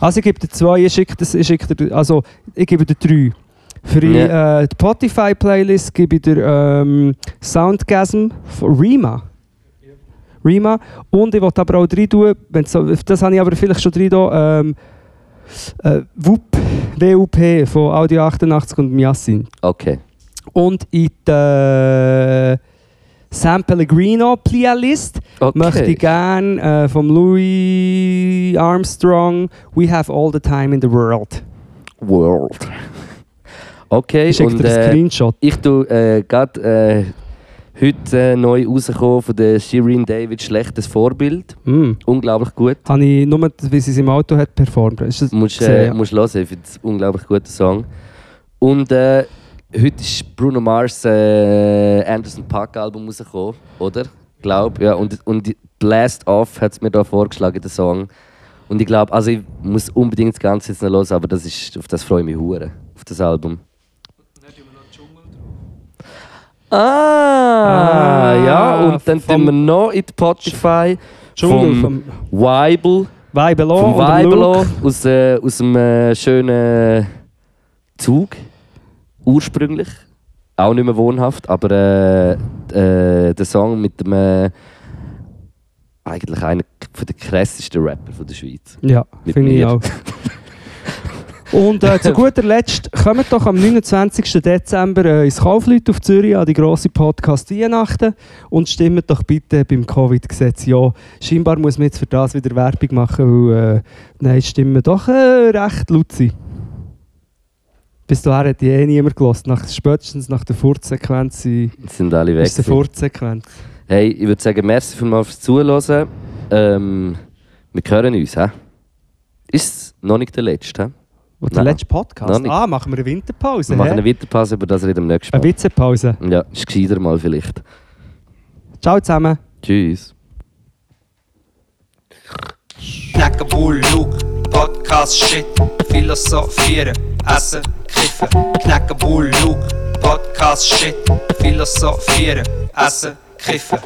Also ich gebe dir zwei, ich schicke, das, ich schicke dir... Also, ich gebe dir drei. Für die, Ja. äh, die Spotify-Playlist gebe ich dir ähm, Soundgasm von Rima. Rima. Und ich wollte aber auch drin tun, so, das habe ich aber vielleicht schon drin da, ähm, äh, WUP, WUP von Audio 88 und Miassin. Okay. Und in der San Pellegrino Playlist okay. möchte ich gerne äh, vom Louis Armstrong We Have All the Time in the World. World. Okay, Ich schicke dir einen äh, Screenshot. ich tue äh, gerade äh, heute äh, neu rausgekommen von der Shireen David «Schlechtes Vorbild». Mm. Unglaublich gut. Habe ich nur, wie sie es im Auto hat performt. Ist das Musst, gesehen, äh, musst hören, ich finde es unglaublich guter Song. Und äh, heute ist Bruno Mars Anderson Paak Album rausgekommen, oder? Glaub, ja. Und, und Blast Off hat es mir da vorgeschlagen, der Song. Und ich glaube, also ich muss unbedingt das Ganze jetzt noch hören, aber das ist, auf das freue ich mich hure auf das Album. Ah, Ah, ja, und dann tun wir noch in die Spotify vom vom- Weibel Weibelo Vom Weibelo aus, äh, aus dem äh, schönen Zug. Ursprünglich. Auch nicht mehr wohnhaft, aber äh, äh, der Song mit dem. Äh, eigentlich einer der krassesten Rapper von der Schweiz. Ja, finde ich auch. Und äh, zu guter Letzt, kommt doch am 29. Dezember äh, ins Kaufleut auf Zürich an die grosse Podcast Weihnachten und stimmt doch bitte beim Covid-Gesetz ja. Scheinbar muss man jetzt für das wieder Werbung machen, weil äh, nein, Stimmen doch äh, recht laut sind. Bis dahin hat die eh niemand gelost. Nach, spätestens nach der Furtsequenz sind- Sind alle weg. ist. Furtsequenz. Hey, ich würde sagen, merci vielmals fürs Zuhören. Ähm, wir hören uns, hä? Ist es noch nicht der letzte, hä? Und der Nein. letzte Podcast? Ah, machen wir eine Winterpause. Wir machen eine Winterpause, über das reden wir nächstes eine Mal. Witzepause. Ja, ist gescheiter mal vielleicht. Ciao zusammen. Tschüss. Knacken Bull, Luke, Podcast Shit, Philosophieren, Essen, Kiffen. Knacken Bull, Luke, Podcast Shit, Philosophieren, Essen, Kiffen.